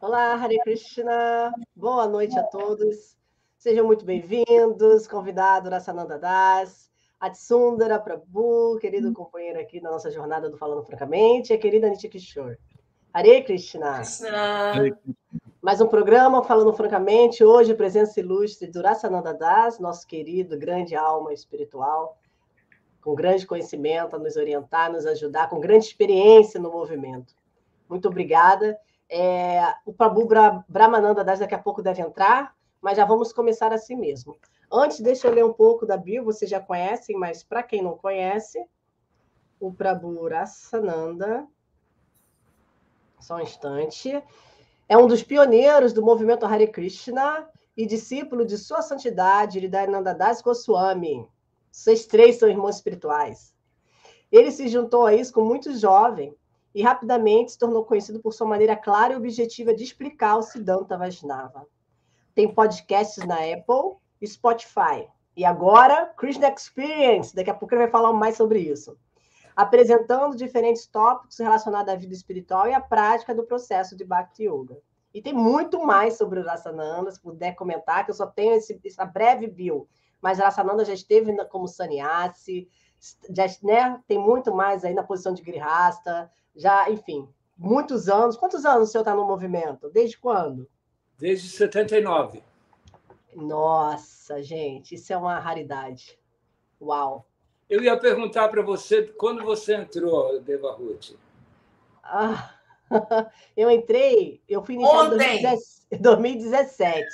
Olá, Hare Krishna. Boa noite a todos. Sejam muito bem-vindos, convidado Rassananda Das, Atsundara Prabhu, querido companheiro aqui na nossa jornada do Falando Francamente, e a querida Nitya Kishore. Hare Krishna. Krishna. Mais um programa Falando Francamente, hoje presença ilustre do Rassananda Das, nosso querido, grande alma espiritual, com grande conhecimento a nos orientar, nos ajudar, com grande experiência no movimento. Muito obrigada. É, o Prabhu Brahmananda Das daqui a pouco deve entrar, mas já vamos começar assim mesmo. Antes, deixa eu ler um pouco da bio, vocês já conhecem, mas para quem não conhece, o Prabhu Rasananda, só um instante, é um dos pioneiros do movimento Hare Krishna e discípulo de sua santidade, Hridayananda Das Goswami. Vocês três são irmãos espirituais. Ele se juntou a isso com muito jovem e rapidamente se tornou conhecido por sua maneira clara e objetiva de explicar o Siddhanta Vaishnava. Tem podcasts na Apple e Spotify. E agora, Krishna Experience. Daqui a pouco ele vai falar mais sobre isso. Apresentando diferentes tópicos relacionados à vida espiritual e à prática do processo de Bhakti Yoga. E tem muito mais sobre o Rasananda, se puder comentar, que eu só tenho esse, essa breve bio. Mas Rasananda já esteve como sannyasi, já, né, tem muito mais aí na posição de grihasta, já, enfim, muitos anos. Quantos anos o senhor está no movimento? Desde quando? Desde 79. Nossa, gente, isso é uma raridade. Uau! Eu ia perguntar para você quando você entrou, Deva Ruth. Ah, eu entrei, eu fui iniciado em 2017.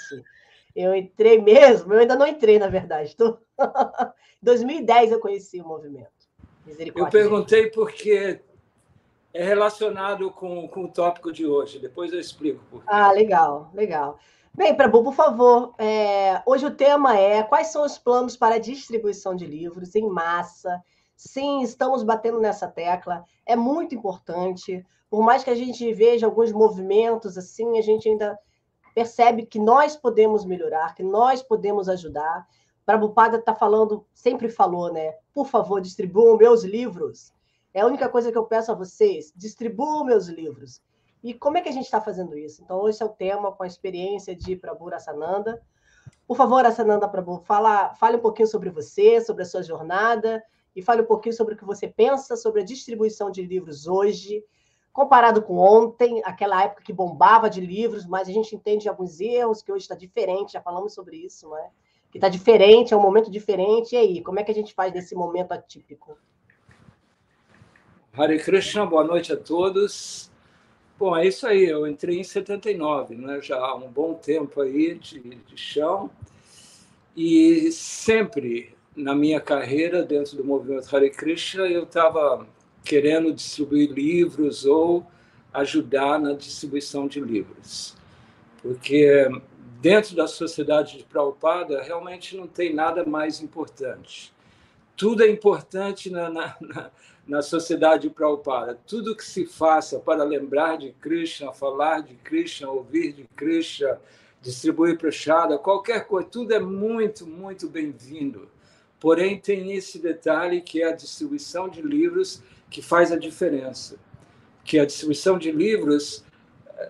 Eu entrei mesmo, eu ainda não entrei, na verdade. Em 2010 eu conheci o movimento. Eu perguntei porque é relacionado com, com o tópico de hoje. Depois eu explico. Por quê. Ah, legal, legal. Bem, Prabhu, por favor, é, hoje o tema é quais são os planos para a distribuição de livros em massa? Sim, estamos batendo nessa tecla, é muito importante. Por mais que a gente veja alguns movimentos assim, a gente ainda percebe que nós podemos melhorar, que nós podemos ajudar. Prabhupada está falando, sempre falou, né? Por favor, distribuam meus livros. É a única coisa que eu peço a vocês: distribuam meus livros. E como é que a gente está fazendo isso? Então, esse é o tema com a experiência de Prabhu Rasananda. Por favor, Rasananda Prabhu, fala, fale um pouquinho sobre você, sobre a sua jornada, e fale um pouquinho sobre o que você pensa sobre a distribuição de livros hoje, comparado com ontem, aquela época que bombava de livros, mas a gente entende alguns erros, que hoje está diferente, já falamos sobre isso, não é? Que está diferente, é um momento diferente. E aí, como é que a gente faz nesse momento atípico? Hare Krishna, boa noite a todos. Bom, é isso aí, eu entrei em 79, né? já há um bom tempo aí de, de chão, e sempre na minha carreira dentro do movimento Hare Krishna eu estava querendo distribuir livros ou ajudar na distribuição de livros. Porque dentro da sociedade de Prabhupada realmente não tem nada mais importante. Tudo é importante na, na, na na sociedade Prabhupada. Tudo que se faça para lembrar de Krishna, falar de Krishna, ouvir de Krishna, distribuir prachada, qualquer coisa, tudo é muito, muito bem-vindo. Porém, tem esse detalhe que é a distribuição de livros que faz a diferença. Que a distribuição de livros,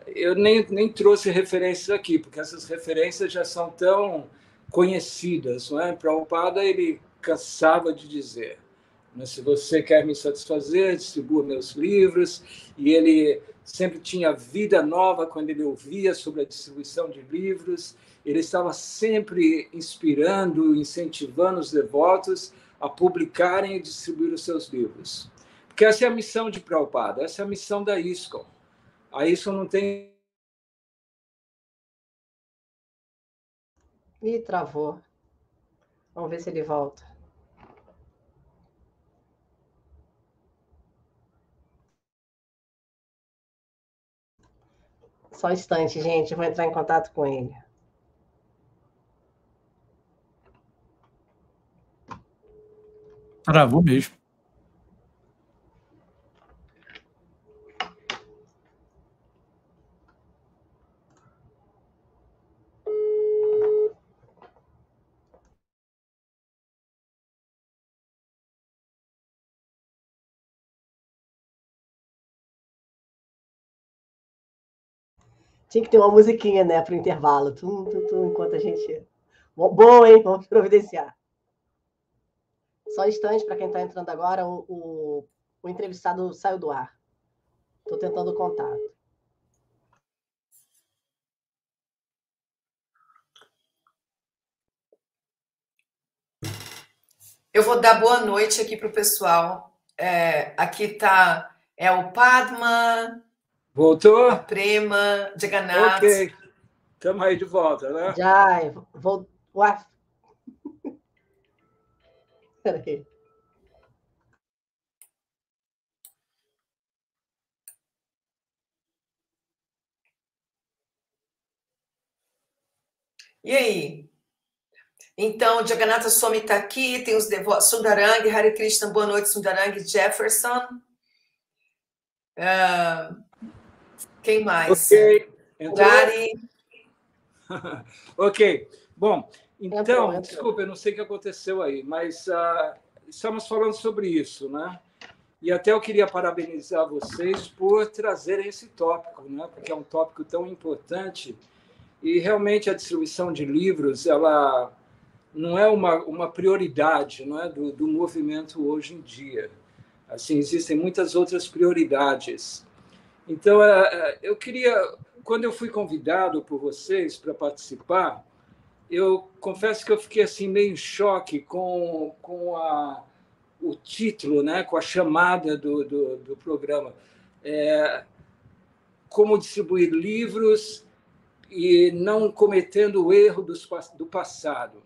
eu nem, nem trouxe referências aqui, porque essas referências já são tão conhecidas. Não é? Prabhupada, ele cansava de dizer mas se você quer me satisfazer, distribua meus livros. E ele sempre tinha vida nova quando ele ouvia sobre a distribuição de livros. Ele estava sempre inspirando, incentivando os devotos a publicarem e distribuir os seus livros. Porque essa é a missão de Prabhupada, essa é a missão da ISKCON. A ISKCON não tem. Ih, travou. Vamos ver se ele volta. Só um instante, gente, eu vou entrar em contato com ele. Travou mesmo. Tinha que ter uma musiquinha, né, para o intervalo. Tum, tum, tum, enquanto a gente. Bom, hein? Vamos providenciar. Só um instante para quem está entrando agora, o, o, o entrevistado saiu do ar. Estou tentando contato. Eu vou dar boa noite aqui para o pessoal. É, aqui está é o Padma. Voltou? A Prema, Jagannath. Ok. Estamos aí de volta, né? Já, vou. Ué. Peraí. E aí? Então, Jagannatha Swami está aqui, tem os devotos, Sundarang, Hare Krishna, boa noite, Sundarang, Jefferson. Uh, quem mais? Ok. Gary. ok. Bom, então, entrou, entrou. desculpa, eu não sei o que aconteceu aí, mas uh, estamos falando sobre isso, né? E até eu queria parabenizar vocês por trazerem esse tópico, né? Porque é um tópico tão importante e realmente a distribuição de livros, ela não é uma, uma prioridade não é, do, do movimento hoje em dia. Assim, existem muitas outras prioridades. Então, é, é, eu queria, quando eu fui convidado por vocês para participar, eu confesso que eu fiquei assim meio em choque com, com a, o título, né, com a chamada do, do, do programa. É, como distribuir livros e não cometendo o erro dos, do passado.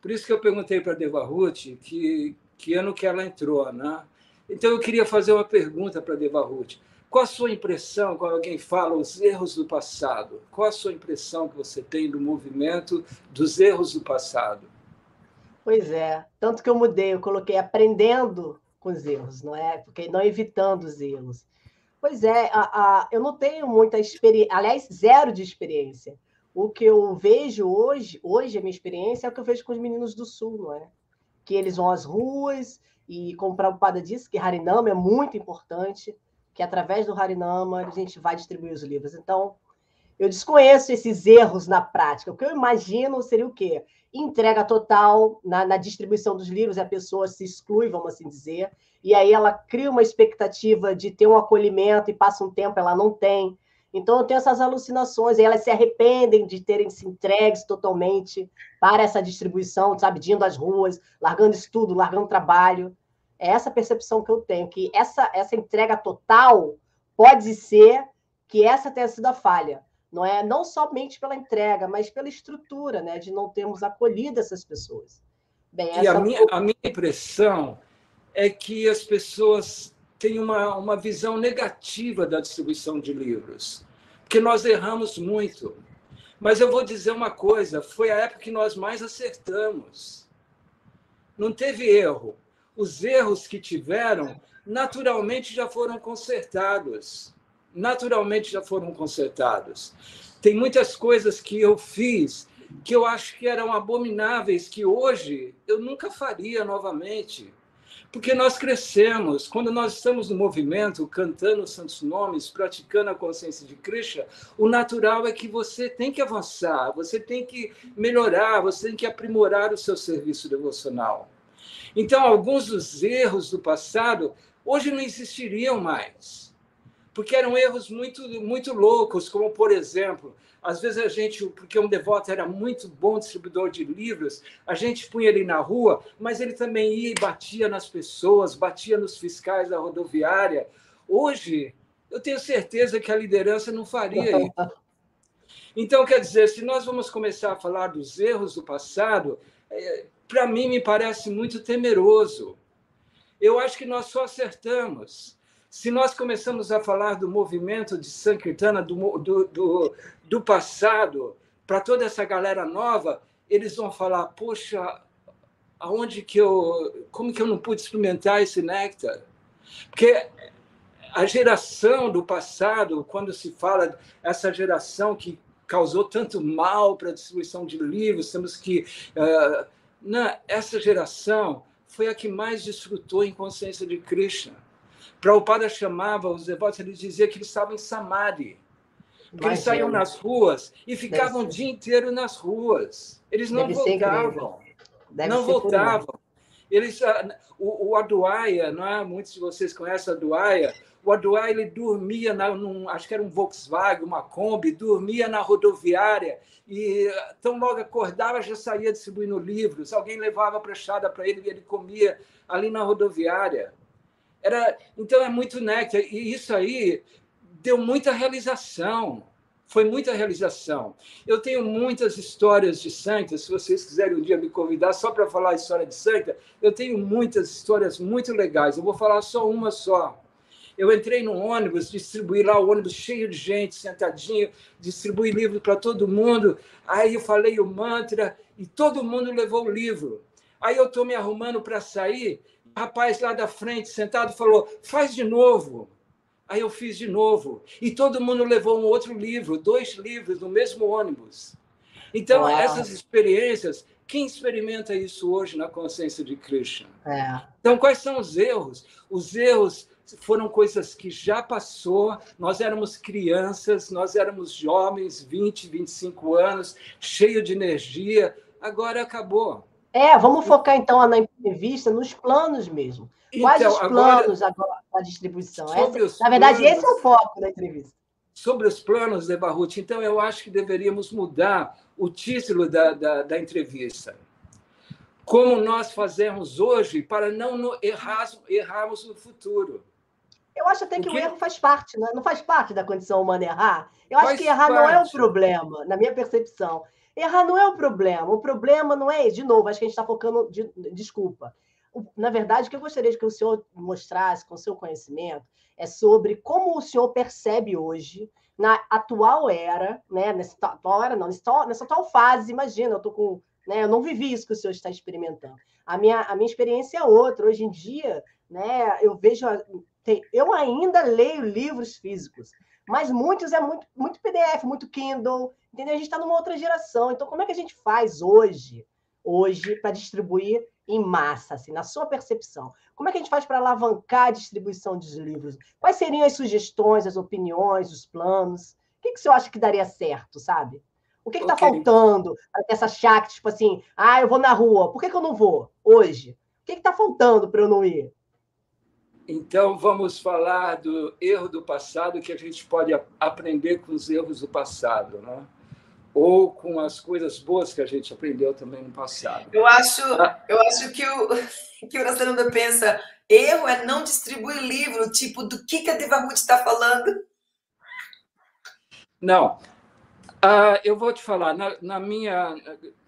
Por isso que eu perguntei para a Deva Ruth que, que ano que ela entrou. Né? Então, eu queria fazer uma pergunta para a Deva Ruth. Qual a sua impressão quando alguém fala os erros do passado? Qual a sua impressão que você tem do movimento dos erros do passado? Pois é, tanto que eu mudei, eu coloquei aprendendo com os erros, não é? Porque não evitando os erros. Pois é, a, a, eu não tenho muita experiência, aliás, zero de experiência. O que eu vejo hoje, hoje a minha experiência é o que eu vejo com os meninos do Sul, não é? Que eles vão às ruas e, como Prabhupada disse, que Harinama é muito importante, que através do Harinama a gente vai distribuir os livros. Então, eu desconheço esses erros na prática. O que eu imagino seria o quê? Entrega total na, na distribuição dos livros, a pessoa se exclui, vamos assim dizer, e aí ela cria uma expectativa de ter um acolhimento e passa um tempo, ela não tem. Então eu tenho essas alucinações, e elas se arrependem de terem se entregues totalmente para essa distribuição, sabe, de indo às ruas, largando estudo, largando trabalho. É essa percepção que eu tenho, que essa, essa entrega total pode ser que essa tenha sido a falha. Não é não somente pela entrega, mas pela estrutura, né, de não termos acolhido essas pessoas. Bem, e a minha, a minha impressão é que as pessoas têm uma, uma visão negativa da distribuição de livros, porque nós erramos muito. Mas eu vou dizer uma coisa: foi a época que nós mais acertamos. Não teve erro. Os erros que tiveram, naturalmente já foram consertados. Naturalmente já foram consertados. Tem muitas coisas que eu fiz que eu acho que eram abomináveis, que hoje eu nunca faria novamente porque nós crescemos. Quando nós estamos no movimento, cantando os santos nomes, praticando a consciência de Krishna, o natural é que você tem que avançar, você tem que melhorar, você tem que aprimorar o seu serviço devocional. Então, alguns dos erros do passado hoje não existiriam mais, porque eram erros muito, muito loucos, como, por exemplo, às vezes a gente, porque um devoto era muito bom distribuidor de livros, a gente punha ele na rua, mas ele também ia e batia nas pessoas, batia nos fiscais da rodoviária. Hoje, eu tenho certeza que a liderança não faria isso. Então, quer dizer, se nós vamos começar a falar dos erros do passado, é, para mim me parece muito temeroso. Eu acho que nós só acertamos. Se nós começamos a falar do movimento de Sankirtana, do, do, do, do passado, para toda essa galera nova, eles vão falar: poxa, aonde que eu, como que eu não pude experimentar esse néctar? Porque a geração do passado, quando se fala essa geração que causou tanto mal para a distribuição de livros, temos que uh, não, essa geração foi a que mais desfrutou em consciência de Krishna. Prabhupada chamava os devotos, ele dizia que eles estavam em Samadhi. Eles saíam nas ruas e ficavam o dia inteiro nas ruas. Eles não Deve voltavam. não voltavam. Eles, ah, o, o Aduaia, não é? muitos de vocês conhecem o Aduaia, o ele dormia, na, num, acho que era um Volkswagen, uma Kombi, dormia na rodoviária e tão logo acordava já saía distribuindo livros. Alguém levava a prechada para ele e ele comia ali na rodoviária. Era, então é muito néctar. E isso aí deu muita realização. Foi muita realização. Eu tenho muitas histórias de Santa. Se vocês quiserem um dia me convidar só para falar a história de Santa, eu tenho muitas histórias muito legais. Eu vou falar só uma só. Eu entrei no ônibus, distribuí lá o ônibus cheio de gente, sentadinho, distribuí livro para todo mundo. Aí eu falei o mantra e todo mundo levou o livro. Aí eu estou me arrumando para sair, o rapaz lá da frente, sentado, falou: faz de novo. Aí eu fiz de novo. E todo mundo levou um outro livro, dois livros no mesmo ônibus. Então, Uau. essas experiências, quem experimenta isso hoje na consciência de Krishna? É. Então, quais são os erros? Os erros foram coisas que já passou. Nós éramos crianças, nós éramos jovens, 20, 25 anos, cheio de energia. Agora acabou. É, vamos focar então na entrevista nos planos mesmo. Quais então, os planos agora, agora da distribuição? Essa, na verdade, planos, esse é o foco da entrevista. Sobre os planos de Barrut, então eu acho que deveríamos mudar o título da, da, da entrevista. Como nós fazemos hoje para não errar, errarmos no futuro. Eu acho até que o, o erro faz parte, né? não faz parte da condição humana errar. Eu faz acho que errar parte. não é o problema, na minha percepção. Errar não é o problema. O problema não é, de novo, acho que a gente está focando. De, desculpa na verdade, o que eu gostaria que o senhor mostrasse com o seu conhecimento é sobre como o senhor percebe hoje, na atual era, né, nessa atual era, não, nessa, nessa atual fase, imagina, eu tô com, né, eu não vivi isso que o senhor está experimentando. A minha, a minha experiência é outra. Hoje em dia, né, eu vejo, eu ainda leio livros físicos, mas muitos é muito, muito PDF, muito Kindle, entendeu? A gente está numa outra geração. Então, como é que a gente faz hoje, hoje, para distribuir em massa, assim, na sua percepção? Como é que a gente faz para alavancar a distribuição dos livros? Quais seriam as sugestões, as opiniões, os planos? O que, que o senhor acha que daria certo, sabe? O que está okay. faltando para essa chave, tipo assim, ah, eu vou na rua, por que, que eu não vou hoje? O que está faltando para eu não ir? Então, vamos falar do erro do passado que a gente pode aprender com os erros do passado, né? ou com as coisas boas que a gente aprendeu também no passado. Eu acho, ah. eu acho que o que o Rastananda pensa, erro é não distribuir livro, tipo, do que, que a Devamut está falando? Não. Uh, eu vou te falar, na, na minha...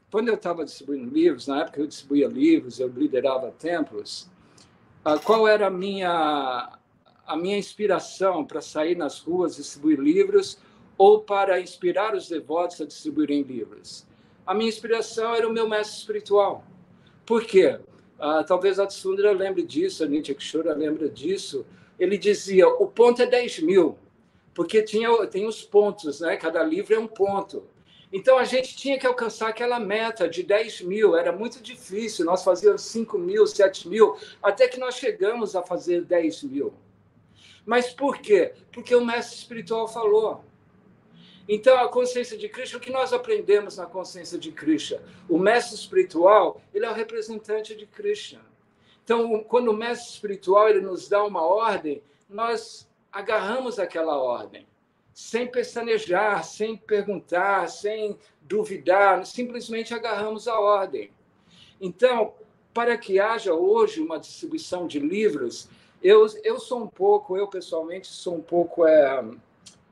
Quando eu estava distribuindo livros, na época eu distribuía livros, eu liderava templos, qual era a minha, a minha inspiração para sair nas ruas, distribuir livros ou para inspirar os devotos a distribuírem livros. A minha inspiração era o meu mestre espiritual. Por quê? Ah, talvez a Tsundra lembre disso, a Nitya Kishora lembra disso. Ele dizia, o ponto é 10 mil, porque tinha, tem os pontos, né? cada livro é um ponto. Então, a gente tinha que alcançar aquela meta de 10 mil, era muito difícil, nós fazíamos 5 mil, 7 mil, até que nós chegamos a fazer 10 mil. Mas por quê? Porque o mestre espiritual falou. Então, a consciência de Krishna, o que nós aprendemos na consciência de Krishna? O mestre espiritual, ele é o representante de Krishna. Então, quando o mestre espiritual ele nos dá uma ordem, nós agarramos aquela ordem, sem pestanejar, sem perguntar, sem duvidar, simplesmente agarramos a ordem. Então, para que haja hoje uma distribuição de livros, eu, eu sou um pouco, eu pessoalmente sou um pouco é,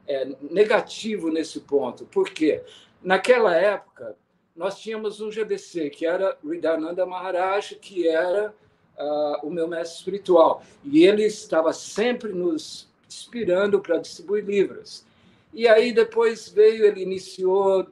é, negativo nesse ponto. Por quê? Naquela época, nós tínhamos um GBC, que era Ridananda Maharaj, que era uh, o meu mestre espiritual. E ele estava sempre nos inspirando para distribuir livros. E aí depois veio, ele iniciou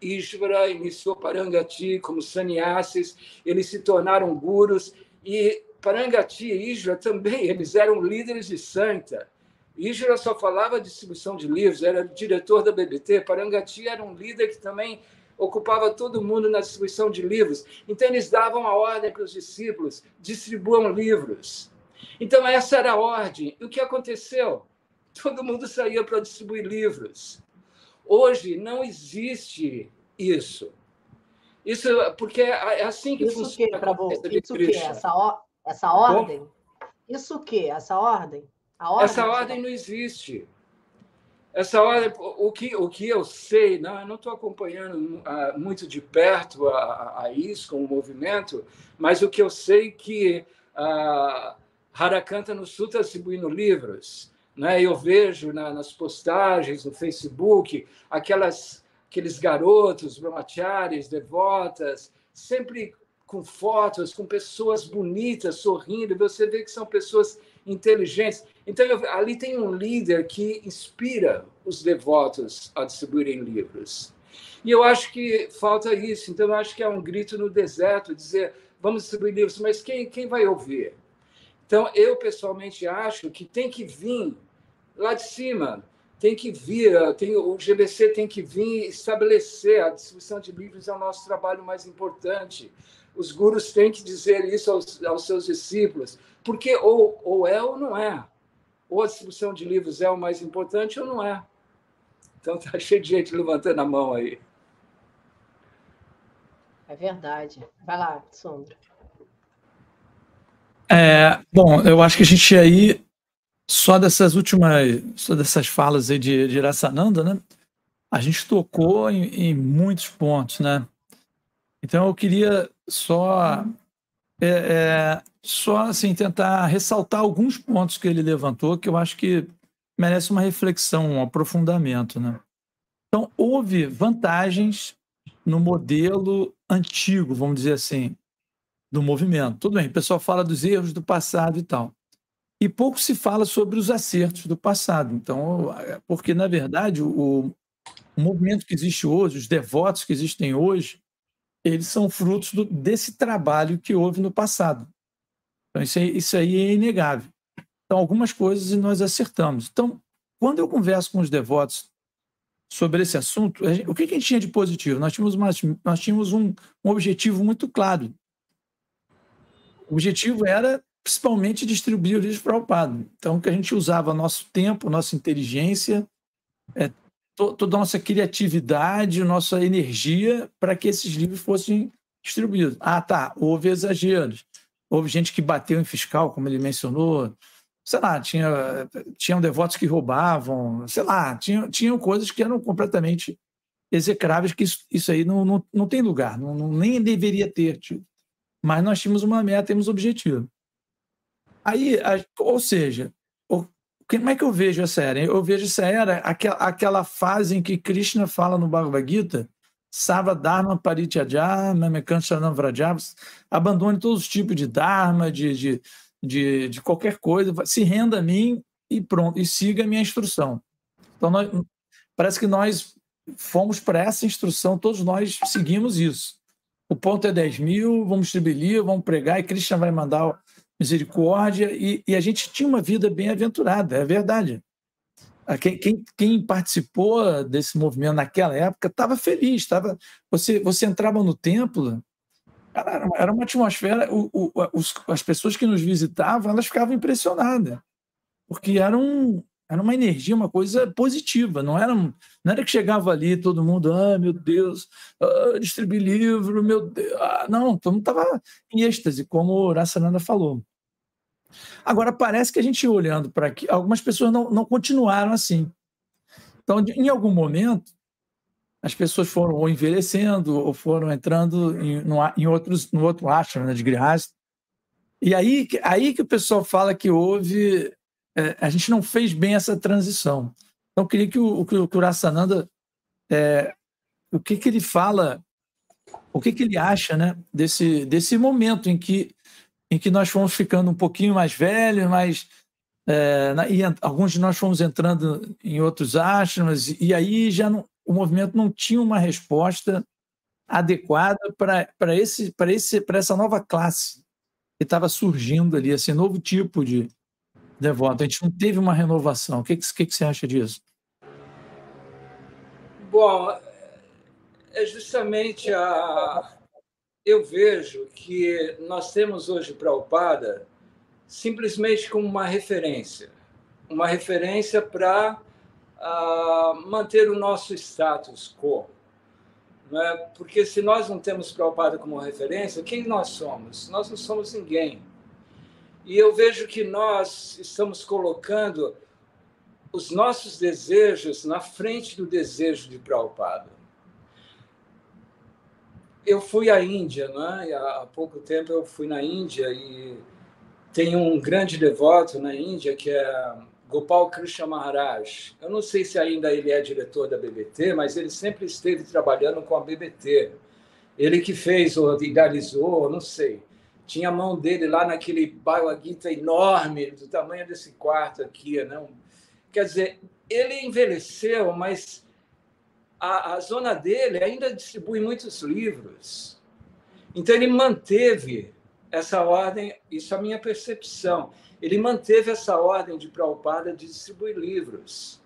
Ishvara, iniciou Parangati como sannyasis, eles se tornaram gurus, e Parangati e Ishvara também, eles eram líderes de santa. Ígera só falava distribuição de livros, era diretor da BBT. Parangati era um líder que também ocupava todo mundo na distribuição de livros. Então, eles davam a ordem para os discípulos: distribuam livros. Então, essa era a ordem. E o que aconteceu? Todo mundo saía para distribuir livros. Hoje não existe isso. Isso porque é, é assim que isso funciona. Que, você, isso que essa, or, essa ordem? Bom, isso que essa ordem? ordem essa ordem não existe. Essa ordem, o que o que eu sei, não, eu não estou acompanhando uh, muito de perto a, a, isso com o movimento, mas o que eu sei que uh, Harakanta no Sul está distribuindo livros, né? Eu vejo na, nas postagens no Facebook aquelas aqueles garotos, brahmacharis, devotas, sempre com fotos, com pessoas bonitas, sorrindo. Você vê que são pessoas inteligentes. Então, eu, ali tem um líder que inspira os devotos a distribuírem livros. E eu acho que falta isso. Então, eu acho que é um grito no deserto dizer: vamos distribuir livros, mas quem, quem vai ouvir? Então, eu pessoalmente acho que tem que vir lá de cima tem que vir, tem, o GBC tem que vir estabelecer a distribuição de livros é o nosso trabalho mais importante. Os gurus têm que dizer isso aos, aos seus discípulos, porque ou, ou é ou não é. Ou a distribuição de livros é o mais importante ou não é. Então está cheio de gente levantando a mão aí. É verdade. Vai lá, Sondra. É, bom, eu acho que a gente aí só dessas últimas, só dessas falas aí de, de Iraçananda, né? A gente tocou em, em, muitos pontos, né? Então eu queria só, é, é, só assim tentar ressaltar alguns pontos que ele levantou que eu acho que merece uma reflexão, um aprofundamento, né? Então houve vantagens no modelo antigo, vamos dizer assim, do movimento. Tudo bem, o pessoal fala dos erros do passado e tal e pouco se fala sobre os acertos do passado. Então, porque, na verdade, o, o movimento que existe hoje, os devotos que existem hoje, eles são frutos do, desse trabalho que houve no passado. Então, isso aí, isso aí é inegável. Então, algumas coisas nós acertamos. Então, quando eu converso com os devotos sobre esse assunto, gente, o que, que a gente tinha de positivo? Nós tínhamos, uma, nós tínhamos um, um objetivo muito claro. O objetivo era principalmente distribuir o para o padre. Então, que a gente usava nosso tempo, nossa inteligência, é, to, toda a nossa criatividade, nossa energia para que esses livros fossem distribuídos. Ah, tá, houve exageros. Houve gente que bateu em fiscal, como ele mencionou. Sei lá, tinha, tinham devotos que roubavam, sei lá, tinham, tinham coisas que eram completamente execráveis, que isso, isso aí não, não, não tem lugar, não, não nem deveria ter tido. Mas nós tínhamos uma meta, temos objetivo. Aí, ou seja, como é que eu vejo essa era? Eu vejo essa era aquela, aquela fase em que Krishna fala no Bhagavad Gita, Sava Dharma Parityaja, Mamekanshanam Vrajava, abandone todos os tipos de Dharma, de, de, de, de, qualquer coisa, se renda a mim e pronto, e siga a minha instrução. Então, nós, parece que nós fomos para essa instrução, todos nós seguimos isso. O ponto é 10 mil, vamos distribuir, vamos pregar, e Krishna vai mandar misericórdia, e, e, a gente tinha uma vida bem aventurada, é verdade. Quem, quem, quem participou desse movimento naquela época estava feliz, tava, você, você entrava no templo, era, era uma atmosfera, o, o, os, as pessoas que nos visitavam, elas ficavam impressionadas, porque era, um, era uma energia, uma coisa positiva, não era, não era que chegava ali todo mundo, ah, meu Deus, ah, distribuir livro, meu Deus, ah, não, todo mundo estava em êxtase, como o Rassananda falou. Agora, parece que a gente olhando para aqui, algumas pessoas não, não continuaram assim. Então, em algum momento, as pessoas foram ou envelhecendo ou foram entrando em, no, em outros, no outro ashram né, de Grihasta. E aí, aí que o pessoal fala que houve. É, a gente não fez bem essa transição. Então, eu queria que o, que o Kurasananda. É, o que, que ele fala, o que, que ele acha né, desse, desse momento em que em que nós fomos ficando um pouquinho mais velhos, mas é, e alguns de nós fomos entrando em outros ashrams, e aí já não, o movimento não tinha uma resposta adequada para esse esse essa nova classe que estava surgindo ali, esse novo tipo de devoto. A gente não teve uma renovação. O que, que, que você acha disso? Bom, é justamente a, eu vejo que nós temos hoje Prabhupada simplesmente como uma referência, uma referência para uh, manter o nosso status quo. Não é? Porque se nós não temos Prabhupada como referência, quem nós somos? Nós não somos ninguém. E eu vejo que nós estamos colocando os nossos desejos na frente do desejo de Prabhupada. Eu fui à Índia, né? há pouco tempo eu fui na Índia e tem um grande devoto na Índia que é Gopal Krishna Maharaj. Eu não sei se ainda ele é diretor da BBT, mas ele sempre esteve trabalhando com a BBT. Ele que fez ou idealizou, não sei. Tinha a mão dele lá naquele Bhagavad enorme, do tamanho desse quarto aqui. Né? Quer dizer, ele envelheceu, mas a, a zona dele ainda distribui muitos livros. Então, ele manteve essa ordem, isso é a minha percepção ele manteve essa ordem de Prabhupada de distribuir livros.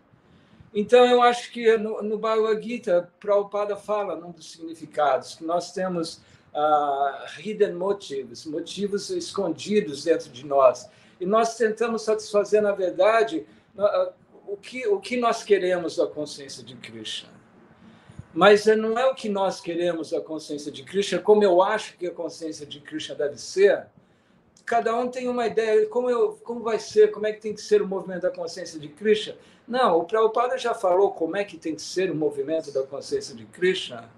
Então, eu acho que no, no Bhagavad Gita, Prabhupada fala num dos significados, que nós temos uh, hidden motives, motivos escondidos dentro de nós. E nós tentamos satisfazer, na verdade, uh, o, que, o que nós queremos da consciência de Krishna. Mas não é o que nós queremos da consciência de Krishna, como eu acho que a consciência de Krishna deve ser, cada um tem uma ideia como eu, como vai ser, como é que tem que ser o movimento da consciência de Krishna. Não, o Prabhupada já falou como é que tem que ser o movimento da consciência de Krishna.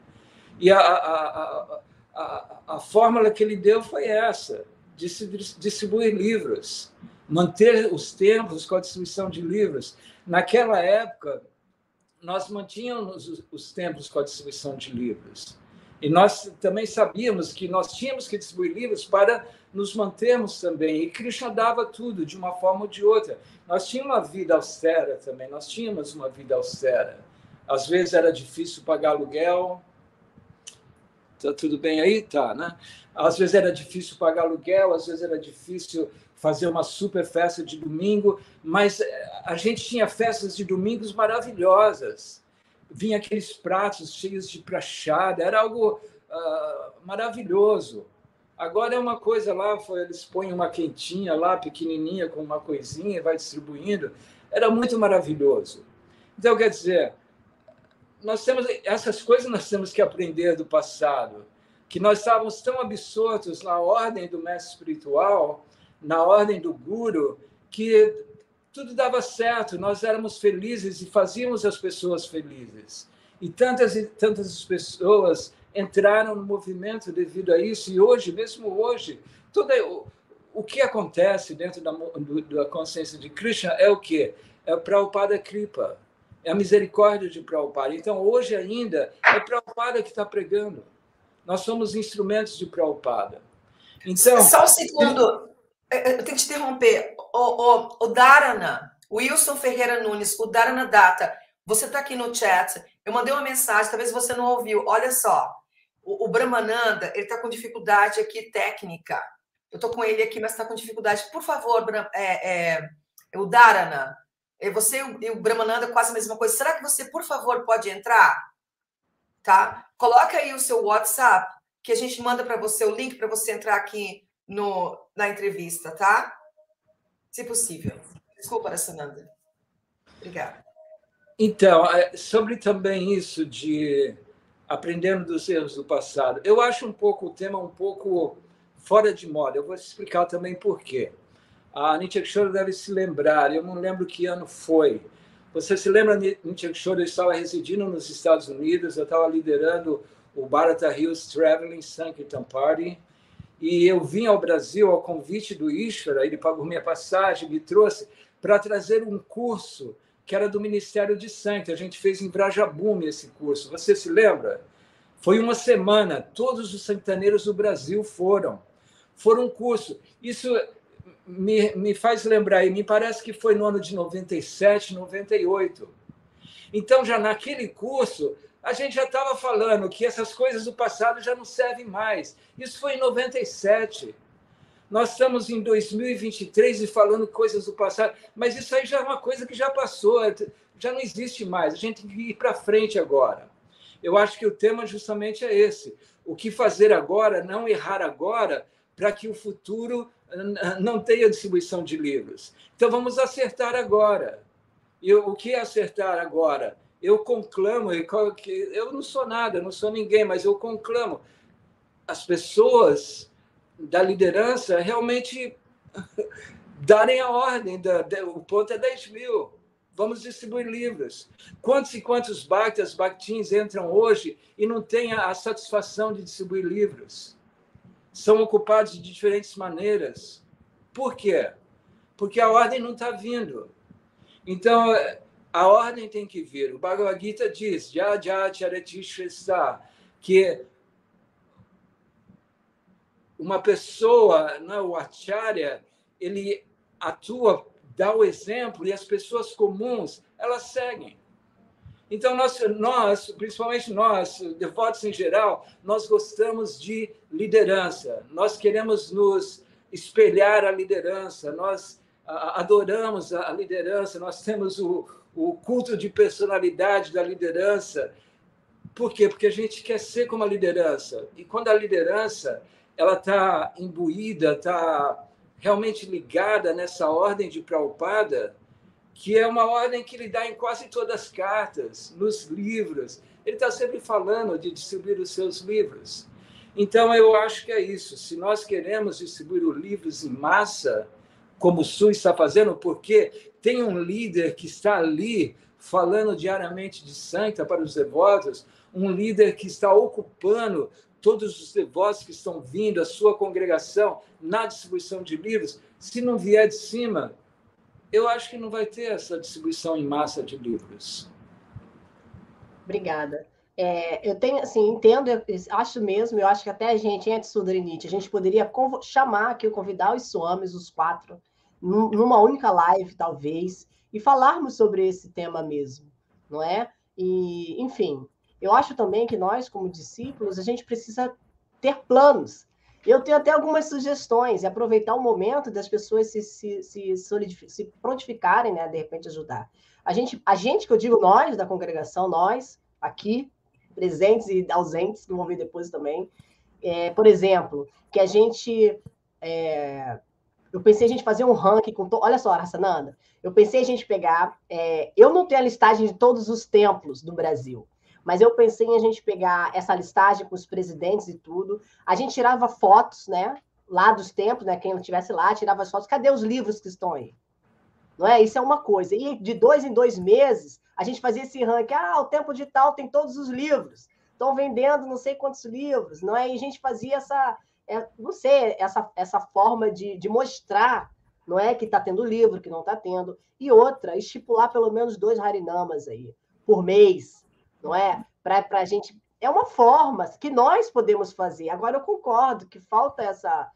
E a, a, a, a, a fórmula que ele deu foi essa, distribuir livros, manter os templos com a distribuição de livros. Naquela época, nós mantínhamos os, os templos com a distribuição de livros. E nós também sabíamos que nós tínhamos que distribuir livros para nos mantermos também. E Krishna dava tudo, de uma forma ou de outra. Nós tínhamos uma vida austera também, nós tínhamos uma vida austera. Às vezes era difícil pagar aluguel. Tá tudo bem aí? Tá, né? Às vezes era difícil pagar aluguel, às vezes era difícil fazer uma super festa de domingo, mas eh, a gente tinha festas de domingos maravilhosas. Vinha aqueles pratos cheios de prachada, era algo uh, maravilhoso. Agora é uma coisa lá, eles põem uma quentinha lá, pequenininha, com uma coisinha, e vai distribuindo. Era muito maravilhoso. Então, quer dizer, nós temos essas coisas nós temos que aprender do passado, que nós estávamos tão absortos na ordem do mestre espiritual, na ordem do guru, que tudo dava certo, nós éramos felizes e fazíamos as pessoas felizes. E tantas e tantas pessoas entraram no movimento devido a isso, e hoje, mesmo hoje, é, o, o que acontece dentro da, do, da consciência de Krishna é o quê? É o Prabhupada Kripa, é a misericórdia de Prabhupada. Então, hoje ainda, é Prabhupada que está pregando. Nós somos instrumentos de Prabhupada. Então, Só um segundo, é, é, eu tenho que te interromper. O, o, o Dharana, Wilson Ferreira Nunes, o Dharana Data, você está aqui no chat. Eu mandei uma mensagem, talvez você não ouviu. Olha só, o, o Brahmananda, ele está com dificuldade aqui técnica. Eu estou com ele aqui, mas está com dificuldade. Por favor, é, é, o Dharana, é você e o Brahmananda quase a mesma coisa. Será que você, por favor, pode entrar? Tá? Coloca aí o seu WhatsApp, que a gente manda para você o link para você entrar aqui no, na entrevista, tá? Se possível. Desculpa, Sananda. Obrigada. Então, é, sobre também isso de aprendendo dos erros do passado. Eu acho um pouco o tema um pouco fora de moda. Eu vou explicar também por quê. A Nietzsche Kishore deve se lembrar, eu não lembro que ano foi. Você se lembra, Nietzsche Kishore estava residindo nos Estados Unidos, eu estava liderando o Bharata Hills Traveling Sankirtan Party, e eu vim ao Brasil ao convite do Ishvara, ele pagou minha passagem, me trouxe para trazer um curso que era do Ministério de Santo. A gente fez em Brajabume esse curso. Você se lembra? Foi uma semana, todos os santaneiros do Brasil foram. Foram um curso. Isso me, me faz lembrar, e me parece que foi no ano de 97, 98. Então, já naquele curso, a gente já estava falando que essas coisas do passado já não servem mais. Isso foi em 97. Nós estamos em 2023 e falando coisas do passado, mas isso aí já é uma coisa que já passou, já não existe mais. A gente tem que ir para frente agora. Eu acho que o tema justamente é esse: o que fazer agora, não errar agora, para que o futuro não tenha distribuição de livros. Então vamos acertar agora. E o que é acertar agora? Eu conclamo, eu não sou nada, não sou ninguém, mas eu conclamo as pessoas da liderança realmente darem a ordem. Da, o ponto é 10 mil. Vamos distribuir livros. Quantos e quantos bhaktas, bhaktins entram hoje e não têm a satisfação de distribuir livros? São ocupados de diferentes maneiras. Por quê? Porque a ordem não está vindo. Então, a ordem tem que vir. O Bhagavad Gita diz, que uma pessoa, né, o acharya, ele atua, dá o exemplo e as pessoas comuns, elas seguem. Então, nós, nós, principalmente nós, devotos em geral, nós gostamos de liderança, nós queremos nos espelhar a liderança, nós adoramos a liderança, nós temos o, o culto de personalidade da liderança. Por quê? Porque a gente quer ser como a liderança. E quando a liderança ela está imbuída, está realmente ligada nessa ordem de Prabhupada, que é uma ordem que ele dá em quase todas as cartas, nos livros. Ele está sempre falando de distribuir os seus livros. Então, eu acho que é isso. Se nós queremos distribuir os livros em massa, como o SUS está fazendo, porque tem um líder que está ali falando diariamente de santa para os devotos, um líder que está ocupando todos os devotos que estão vindo, a sua congregação, na distribuição de livros, se não vier de cima, eu acho que não vai ter essa distribuição em massa de livros. Obrigada. É, eu tenho, assim, entendo, acho mesmo, eu acho que até a gente, antes do a gente poderia chamar aqui, convidar os Swamis, os quatro, numa única live, talvez, e falarmos sobre esse tema mesmo, não é? E, enfim, eu acho também que nós, como discípulos, a gente precisa ter planos. Eu tenho até algumas sugestões e aproveitar o momento das pessoas se, se, se, se prontificarem, né? De repente ajudar. A gente, a gente, que eu digo nós, da congregação, nós, aqui, presentes e ausentes, que vão vir depois também, é, por exemplo, que a gente. É, eu pensei a gente fazer um ranking com. To... Olha só, Rassananda, eu pensei a gente pegar. É, eu não tenho a listagem de todos os templos do Brasil. Mas eu pensei em a gente pegar essa listagem com os presidentes e tudo. A gente tirava fotos, né? Lá dos tempos, né? Quem estivesse lá, tirava as fotos. Cadê os livros que estão aí? Não é? Isso é uma coisa. E de dois em dois meses, a gente fazia esse ranking. Ah, o tempo digital tem todos os livros. Estão vendendo não sei quantos livros, não é? E a gente fazia essa, é, não sei, essa, essa forma de, de mostrar, não é? Que está tendo livro, que não está tendo. E outra, estipular pelo menos dois harinamas aí por mês, não é? Para a gente. É uma forma que nós podemos fazer. Agora, eu concordo que falta essa.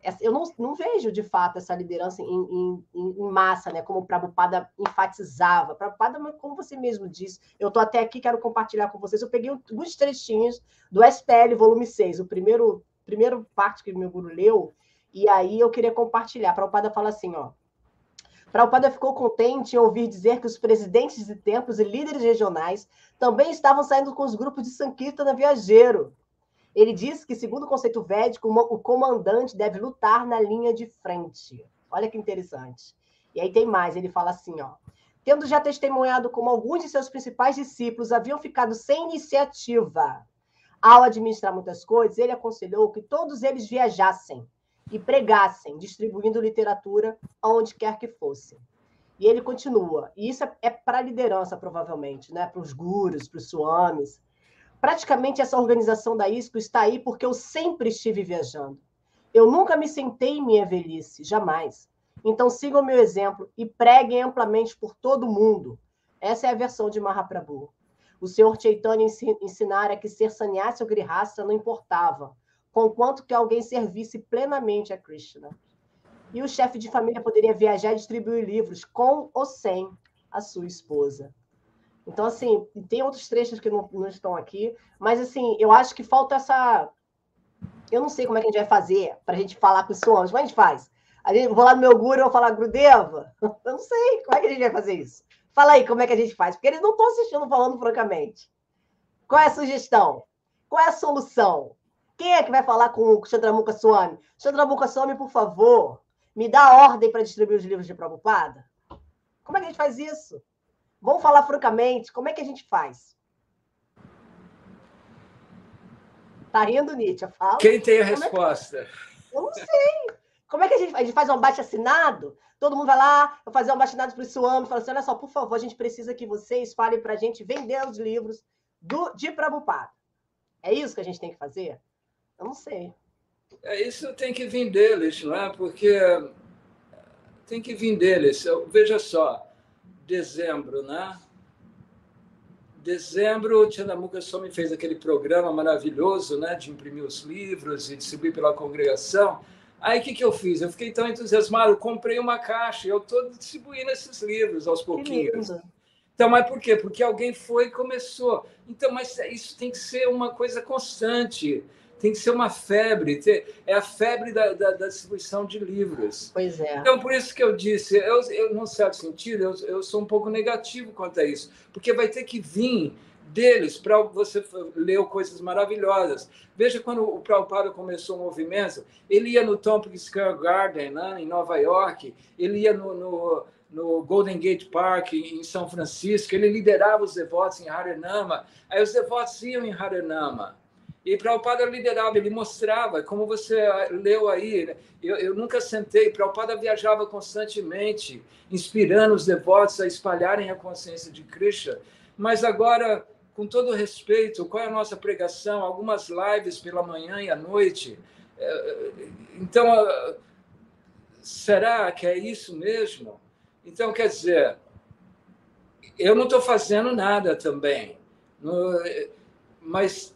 essa eu não, não vejo, de fato, essa liderança em, em, em massa, né? como o Prabhupada enfatizava. Prabhupada, como você mesmo disse, eu estou até aqui, quero compartilhar com vocês. Eu peguei alguns trechinhos do SPL, volume 6, o primeiro, primeiro parte que meu guru leu, e aí eu queria compartilhar. Prabhupada fala assim, ó. Prabhupada ficou contente em ouvir dizer que os presidentes de templos e líderes regionais também estavam saindo com os grupos de Sankirtana viajeiro. Ele disse que, segundo o conceito védico, o comandante deve lutar na linha de frente. Olha que interessante. E aí tem mais, ele fala assim, ó. Tendo já testemunhado como alguns de seus principais discípulos haviam ficado sem iniciativa ao administrar muitas coisas, ele aconselhou que todos eles viajassem e pregassem, distribuindo literatura aonde quer que fosse. E ele continua. E isso é, é para a liderança, provavelmente, né? para os gurus, para os swamis. Praticamente essa organização da ISCO está aí porque eu sempre estive viajando. Eu nunca me sentei em minha velhice, jamais. Então sigam o meu exemplo e preguem amplamente por todo mundo. Essa é a versão de Mahaprabhu. O senhor Chaitanya ensinara que ser sannyasi ou grihasta não importava, conquanto que alguém servisse plenamente a Krishna. E o chefe de família poderia viajar e distribuir livros com ou sem a sua esposa. Então, assim, tem outros trechos que não, não estão aqui, mas, assim, eu acho que falta essa. Eu não sei como é que a gente vai fazer para a gente falar com os homens. Como é a gente faz? A gente, vou lá no meu guru e vou falar, Grudeva? Eu não sei como é que a gente vai fazer isso. Fala aí como é que a gente faz, porque eles não estão assistindo falando francamente. Qual é a sugestão? Qual é a solução? Quem é que vai falar com o Chandramuka Swami? Chandramuka Swami, por favor, me dá ordem para distribuir os livros de Prabhupada? Como é que a gente faz isso? Vamos falar francamente, como é que a gente faz? Tá rindo, Nietzsche? Fala. Quem tem a como resposta? É que... Eu não sei. Como é que a gente, a gente faz um abaixo assinado? Todo mundo vai lá, eu fazer um abaixo assinado para o Suame, fala assim: olha só, por favor, a gente precisa que vocês falem para a gente vender os livros do, de Prabhupada. É isso que a gente tem que fazer? Eu não sei. É, isso tem que vir deles, não é? Porque tem que vir deles. Veja só, dezembro, né? Dezembro, o Tchandamuka Swami fez aquele programa maravilhoso, né? De imprimir os livros e distribuir pela congregação. Aí o que, que eu fiz? Eu fiquei tão entusiasmado, comprei uma caixa e eu estou distribuindo esses livros aos pouquinhos. Então, mas por quê? Porque alguém foi e começou. Então, mas isso tem que ser uma coisa constante, tem que ser uma febre. É a febre da, da, da distribuição de livros. Pois é. Então, por isso que eu disse, eu, eu num certo sentido, eu, eu sou um pouco negativo quanto a isso, porque vai ter que vir deles para você ler coisas maravilhosas. Veja quando o Prabhupada começou o movimento, ele ia no Tompkins Square Garden, né, em Nova York, ele ia no, no, no, Golden Gate Park, em São Francisco, ele liderava os devotos em Harinama, aí os devotos iam em Harinama. E Prabhupada liderava, ele mostrava, como você leu aí, né, eu, eu nunca sentei, Prabhupada viajava constantemente, inspirando os devotos a espalharem a consciência de Krishna, mas agora com todo respeito, qual é a nossa pregação? Algumas lives pela manhã e à noite. É, então, será que é isso mesmo? Então, quer dizer, eu não estou fazendo nada também, mas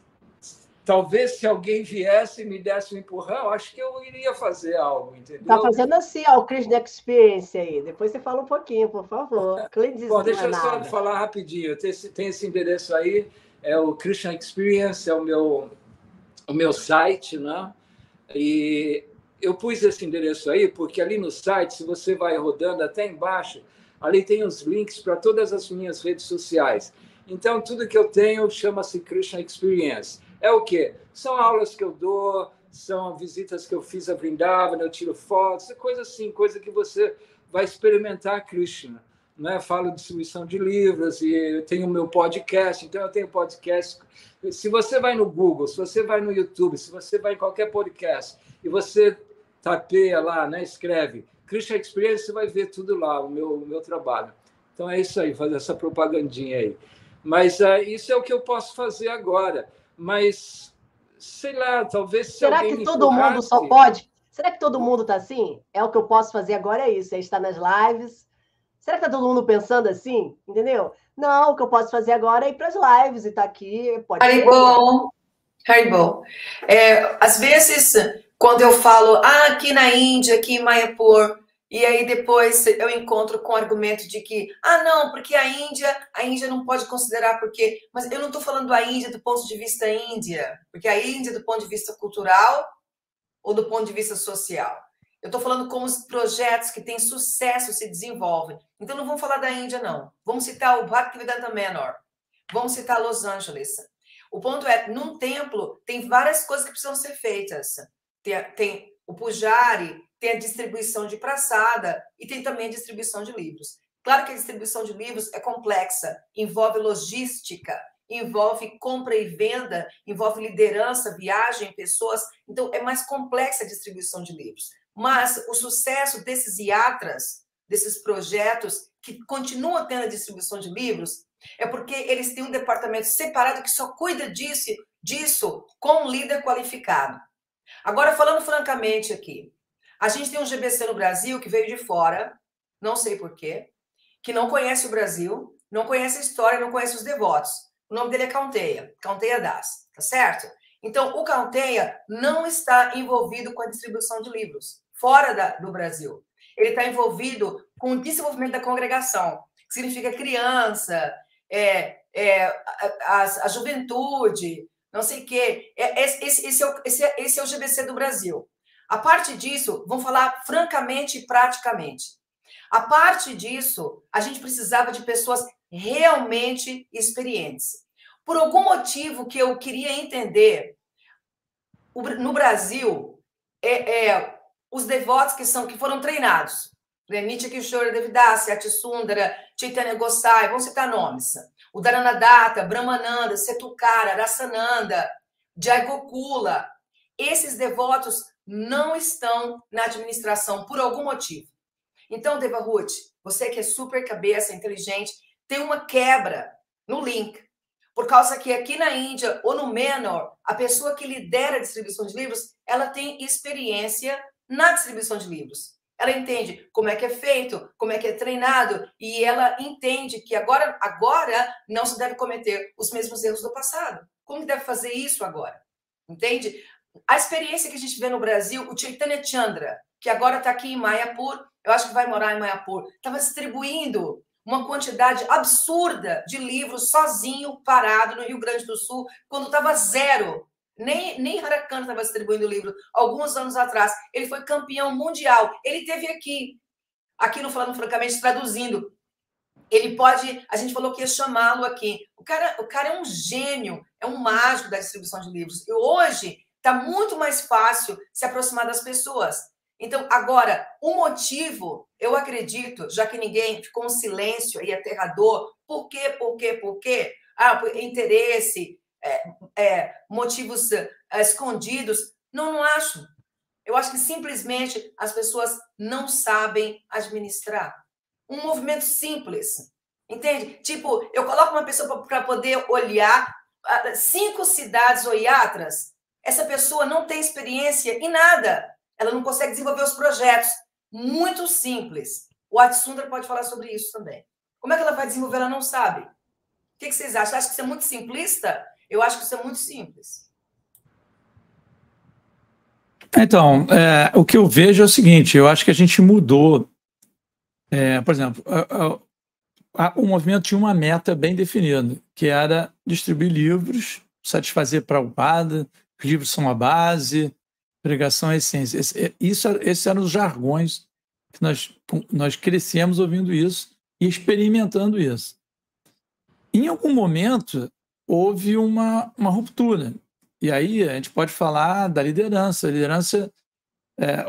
talvez se alguém viesse e me desse um empurrão, acho que eu iria fazer algo, entendeu? Está fazendo assim, ó, o Krishna Experience aí. Depois você fala um pouquinho, por favor. Bom, deixa eu só falar rapidinho. Tem esse, tem esse endereço aí, é o Krishna Experience, é o meu, o meu site, né? E eu pus esse endereço aí porque ali no site, se você vai rodando até embaixo, ali tem os links para todas as minhas redes sociais. Então, tudo que eu tenho chama-se Krishna Experience é o quê? São aulas que eu dou, são visitas que eu fiz a Vrindavan, eu tiro fotos, coisa assim, coisa que você vai experimentar Krishna. Né? Falo de distribuição de livros e eu tenho meu podcast, então eu tenho podcast. Se você vai no Google, se você vai no YouTube, se você vai em qualquer podcast e você tapeia lá, né, escreve Krishna Experience, você vai ver tudo lá, o meu, o meu trabalho. Então é isso aí, fazer essa propagandinha aí. Mas uh, isso é o que eu posso fazer agora mas sei lá, talvez se Será que todo mundo só pode? Será que todo mundo está assim? É o que eu posso fazer agora é isso, é estar nas lives. Será que está todo mundo pensando assim? Entendeu? Não, o que eu posso fazer agora é ir para as lives e estar tá aqui. Pode Haribol, Haribol. É, às vezes, quando eu falo, ah, aqui na Índia, aqui em Mayapur, e aí depois eu encontro com o argumento de que, ah, não, porque a Índia, a Índia não pode considerar porque, mas eu não estou falando da Índia do ponto de vista Índia, porque a Índia do ponto de vista cultural ou do ponto de vista social. Eu estou falando como os projetos que têm sucesso se desenvolvem. Então não vamos falar da Índia não. Vamos citar o Bhaktivedanta Manor. Vamos citar Los Angeles. O ponto é, num templo tem várias coisas que precisam ser feitas. Tem, tem o pujari, tem a distribuição de praçada e tem também a distribuição de livros. Claro que a distribuição de livros é complexa, envolve logística, envolve compra e venda, envolve liderança, viagem, pessoas. Então, é mais complexa a distribuição de livros. Mas o sucesso desses iatras, desses projetos que continuam tendo a distribuição de livros, é porque eles têm um departamento separado que só cuida disso, disso com um líder qualificado. Agora, falando francamente aqui, a gente tem um GBC no Brasil que veio de fora, não sei porquê, que não conhece o Brasil, não conhece a história, não conhece os devotos. O nome dele é Caunteia, Caunteia Das, tá certo? Então, o Caunteia não está envolvido com a distribuição de livros fora da, do Brasil. Ele está envolvido com o desenvolvimento da congregação, que significa criança, é, é, a, a, a juventude, não sei o quê. É, esse, esse, é o, esse, é, esse é o GBC do Brasil. A parte disso, vamos falar francamente e praticamente. A parte disso, a gente precisava de pessoas realmente experientes. Por algum motivo que eu queria entender, no Brasil, é, é, os devotos que são que foram treinados, Nitya Kishore Devidasi, Atisundara, Chaitanya Gosai, vamos citar nomes. O Dharanadatta, Brahmananda, Setukara, Rasananda, Jaigokula. Esses devotos não estão na administração por algum motivo. Então, Deva Ruth, você que é super cabeça, inteligente, tem uma quebra no link. Por causa que aqui na Índia ou no Menor, a pessoa que lidera a distribuição de livros, ela tem experiência na distribuição de livros. Ela entende como é que é feito, como é que é treinado, e ela entende que agora, agora não se deve cometer os mesmos erros do passado. Como deve fazer isso agora? Entende? A experiência que a gente vê no Brasil, o Chaitanya Chandra, que agora está aqui em Mayapur, eu acho que vai morar em Mayapur, estava distribuindo uma quantidade absurda de livros sozinho, parado no Rio Grande do Sul, quando estava zero. Nem, nem Harakan estava distribuindo livro alguns anos atrás. Ele foi campeão mundial. Ele teve aqui, aqui no Falando Francamente, traduzindo. Ele pode, a gente falou que ia chamá-lo aqui. O cara, o cara é um gênio, é um mágico da distribuição de livros. E hoje está muito mais fácil se aproximar das pessoas. Então, agora, o motivo, eu acredito, já que ninguém ficou um silêncio aí aterrador, por quê, por quê, por quê? Ah, interesse, é, é, motivos é, escondidos. Não, não acho. Eu acho que simplesmente as pessoas não sabem administrar. Um movimento simples, entende? Tipo, eu coloco uma pessoa para poder olhar ah, cinco cidades oiatras. Essa pessoa não tem experiência em nada ela não consegue desenvolver os projetos. Muito simples. O Atsundra pode falar sobre isso também. Como é que ela vai desenvolver? Ela não sabe. O que, vocês acham? Acho que isso é muito simplista? Eu acho que isso é muito simples. Então, é, o que eu vejo é o seguinte: eu acho que a gente mudou. É, por exemplo, a, a, o movimento tinha uma meta bem definida, que era distribuir livros, satisfazer para o padre, os livros são a base, Pregação é essência. Esse, é, isso, esses eram os jargões que nós, nós crescemos ouvindo isso e experimentando isso. Em algum momento, houve uma, uma ruptura. E aí a gente pode falar da liderança. A liderança, é,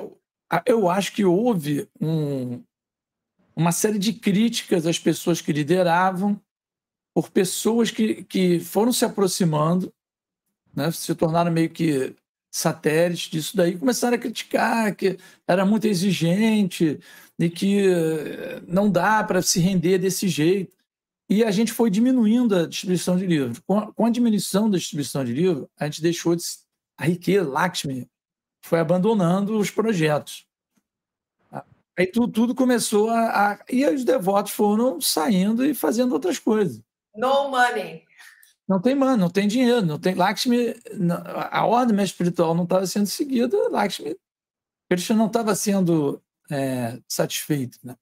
eu acho que houve um, uma série de críticas às pessoas que lideravam, por pessoas que, que foram se aproximando, né, se tornaram meio que satélites disso daí começaram a criticar que era muito exigente e que eh, não dá para se render desse jeito. E a gente foi diminuindo a distribuição de livros. Com a, diminuição da distribuição de livros, a gente deixou de, a riqueza, Lakshmi, foi abandonando os projetos. Aí tudo, tudo começou a, a. E os devotos foram saindo e fazendo outras coisas. No money. Não tem mano, não tem dinheiro, não tem Lakshmi, a ordem espiritual não estava sendo seguida, Lakshmi, Krishna não estava sendo é, satisfeito, né?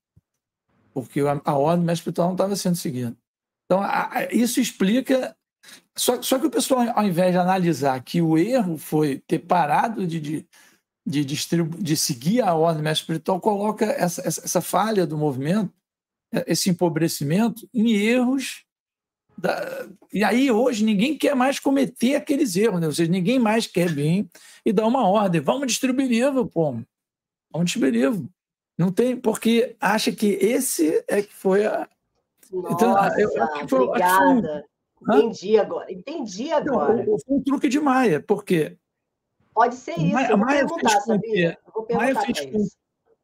Porque a, a ordem espiritual não estava sendo seguida. Então, a, a, isso explica. Só, só que o pessoal, ao invés de analisar que o erro foi ter parado de, de, de, distribu de seguir a ordem espiritual, coloca essa, essa, essa falha do movimento, esse empobrecimento, em erros da... E aí, hoje, ninguém quer mais cometer aqueles erros, né? ou seja, ninguém mais quer vir e dar uma ordem. Vamos distribuir livro, pô. Vamos distribuir livro. Não tem, porque acha que esse é que foi a. Nossa, então, eu, acho que foi, obrigada. Foi... Entendi agora. Entendi agora. Não, foi um truque de Maia, porque. Pode ser isso. Maia, Maia fez com que, Maia fez com,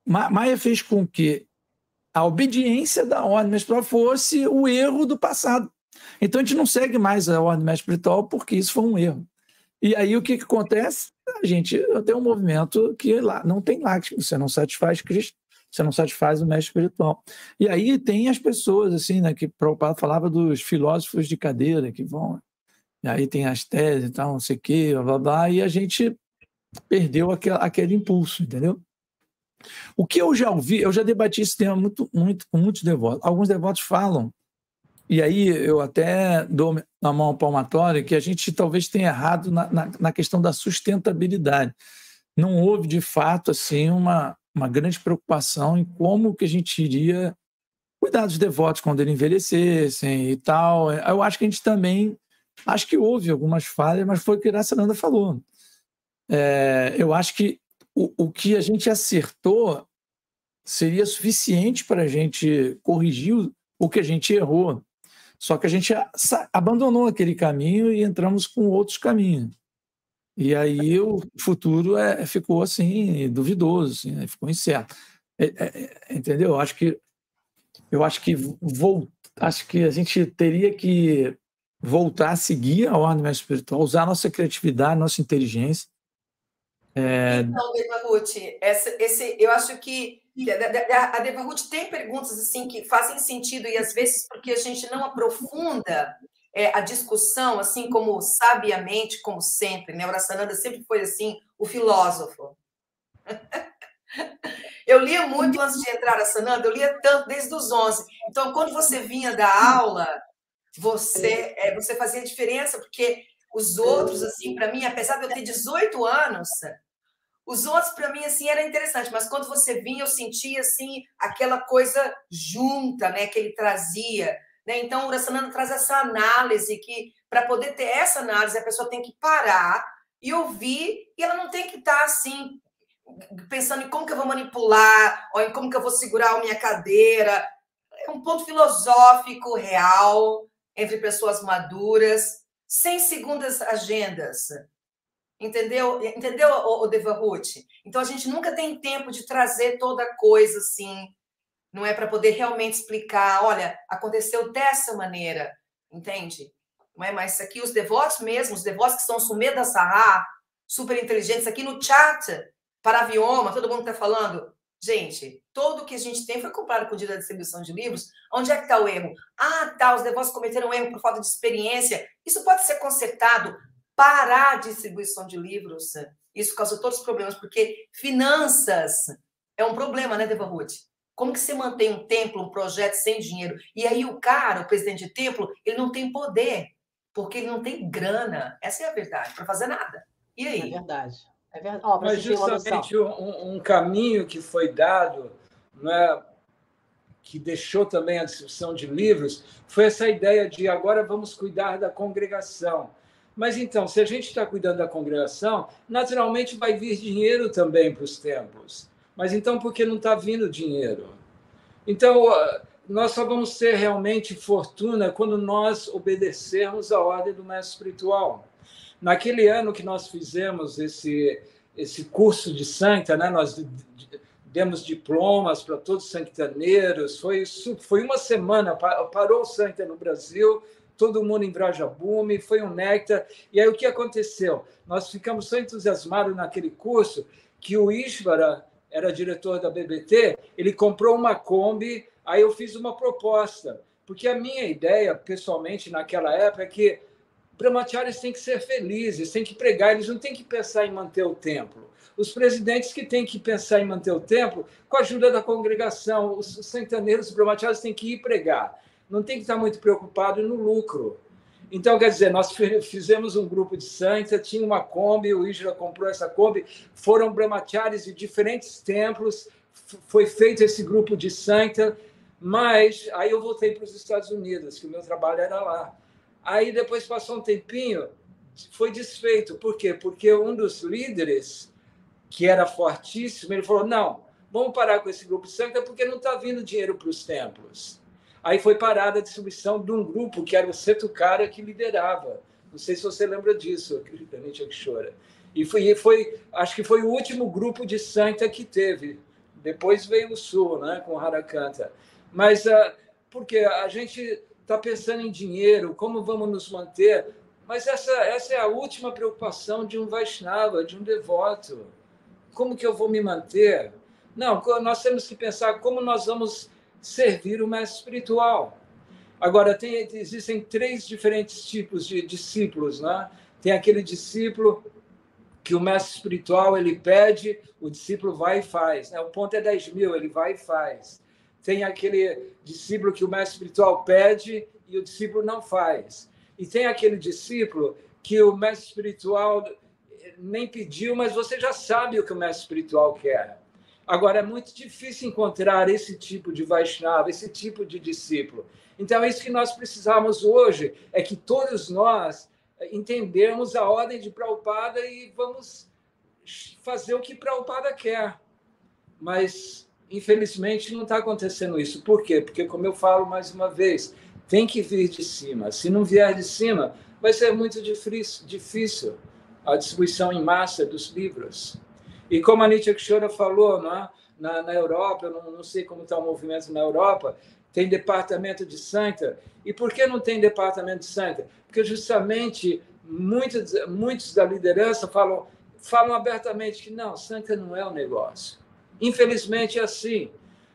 Maia fez com que a obediência da ordem espiritual fosse o erro do passado. Então a gente não segue mais a ordem espiritual porque isso foi um erro. E aí o que, que acontece? A gente tem um movimento que lá não tem lá, você não satisfaz Cristo, você não satisfaz o mestre espiritual. E aí tem as pessoas, assim, né, que Prabhupada falava dos filósofos de cadeira que vão. E aí tem as teses e tal, não sei o quê, blá, blá, blá, e a gente perdeu aquele, aquele impulso, entendeu? O que eu já ouvi, eu já debati esse tema muito, muito, com muitos devotos. Alguns devotos falam e aí eu até dou na mão palmatória que a gente talvez tenha errado na, na, na, questão da sustentabilidade. Não houve, de fato, assim uma, uma grande preocupação em como que a gente iria cuidar dos devotos quando eles envelhecessem e tal. Eu acho que a gente também... Acho que houve algumas falhas, mas foi o que a Sananda falou. É, eu acho que o, o que a gente acertou seria suficiente para a gente corrigir o que a gente errou. Só que a gente abandonou aquele caminho e entramos com outros caminhos. E aí o futuro é, ficou assim duvidoso, assim, né? ficou incerto. É, é, é entendeu? Acho que eu acho que vou, acho que a gente teria que voltar a seguir a ordem espiritual, usar nossa criatividade, nossa inteligência. É... Então, Deva Ruth, essa, esse, eu acho que a Deva Ruth tem perguntas assim que fazem sentido e às vezes porque a gente não aprofunda é, a discussão, assim como sabiamente, como sempre, né? Urasananda sempre foi assim, o filósofo. Eu lia muito antes de entrar a Sananda, eu lia tanto desde os 11. Então, quando você vinha da aula, você, é, você fazia diferença, porque os outros, assim, para mim, apesar de eu ter 18 anos, os outros, para mim, assim, era interessante, mas quando você vinha, eu sentia, assim, aquela coisa junta, né, que ele trazia. Né? Então, o Urasananda traz essa análise que, para poder ter essa análise, a pessoa tem que parar e ouvir, e ela não tem que estar, tá, assim, pensando em como que eu vou manipular, ou em como que eu vou segurar a minha cadeira. É um ponto filosófico real entre pessoas maduras, sem segundas agendas. Entendeu? Entendeu, o Deva Ruth? Então a gente nunca tem tempo de trazer toda coisa assim, não é para poder realmente explicar, olha, aconteceu dessa maneira, entende? Não é mais aqui os devotos mesmo, os devotos que são Sumeda Sahá, super inteligentes aqui no chat, para avioma, todo mundo está falando. Gente, todo o que a gente tem foi comprado com o dia da distribuição de livros. Onde é que está o erro? Ah, tá, os devotos cometeram um erro por falta de experiência. Isso pode ser consertado para a distribuição de livros. Isso causa todos os problemas, porque finanças é um problema, né, Deva Ruth? Como que você mantém um templo, um projeto sem dinheiro? E aí o cara, o presidente de templo, ele não tem poder, porque ele não tem grana. Essa é a verdade, para fazer nada. E aí? É verdade. É verdade. Oh, Mas justamente um, um, caminho que foi dado, né, que deixou também a distribuição de livros, foi essa ideia de agora vamos cuidar da congregação. Mas então, se a gente está cuidando da congregação, naturalmente vai vir dinheiro também para os templos. Mas então, por que não está vindo dinheiro? Então, nós só vamos ter realmente fortuna quando nós obedecermos a ordem do mestre espiritual. Naquele ano que nós fizemos esse, esse curso de Santa, né, nós demos diplomas para todos os santaneiros, foi, foi uma semana, parou o Santa no Brasil, todo mundo em Brajabume, foi um néctar. E aí o que aconteceu? Nós ficamos tão entusiasmados naquele curso que o Ishvara era diretor da BBT, ele comprou uma Kombi, aí eu fiz uma proposta, porque a minha ideia, pessoalmente, naquela época, é que brahmacharis têm que ser felizes, têm que pregar, eles não têm que pensar em manter o templo. Os presidentes que têm que pensar em manter o templo, com a ajuda da congregação, os centeneiros, os brahmacharis têm que ir pregar. Não tem que estar muito preocupado no lucro. Então, quer dizer, nós fizemos um grupo de santa, tinha uma Kombi, o Isra comprou essa Kombi, foram brahmacharis de diferentes templos, foi feito esse grupo de santa, mas aí eu voltei para os Estados Unidos, que o meu trabalho era lá. Aí depois passou um tempinho, foi desfeito. Por quê? Porque um dos líderes, que era fortíssimo, ele falou: não, vamos parar com esse grupo santa porque não está vindo dinheiro para os templos. Aí foi parada a distribuição de um grupo que era o Setucara que liderava. Não sei se você lembra disso, Danite Akshora. E foi, foi, acho que foi o último grupo de santa que teve. Depois veio o Sul, né, com Harakanta. Mas uh, porque a gente está pensando em dinheiro, como vamos nos manter. Mas essa, essa é a última preocupação de um Vaishnava, de um devoto. Como que eu vou me manter? Não, nós temos que pensar como nós vamos servir o mestre espiritual. Agora, tem, existem três diferentes tipos de discípulos. Né? Tem aquele discípulo que o mestre espiritual ele pede, o discípulo vai e faz. Né? O ponto é 10 mil, ele vai e faz tem aquele discípulo que o mestre espiritual pede e o discípulo não faz. E tem aquele discípulo que o mestre espiritual nem pediu, mas você já sabe o que o mestre espiritual quer. Agora, é muito difícil encontrar esse tipo de Vaishnava, esse tipo de discípulo. Então, é isso que nós precisamos hoje, é que todos nós entendemos a ordem de Prabhupada e vamos fazer o que Prabhupada quer. Mas Infelizmente, não está acontecendo isso. Por quê? Porque, como eu falo mais uma vez, tem que vir de cima. Se não vier de cima, vai ser muito difícil a distribuição em massa dos livros. E como a Nietzsche Kshora falou, não é? na, na Europa, eu não, não sei como está o movimento na Europa, tem departamento de Santa. E por que não tem departamento de Santa? Porque justamente muitos, muitos da liderança falam, falam abertamente que não, Santa não é um negócio. Infelizmente é assim.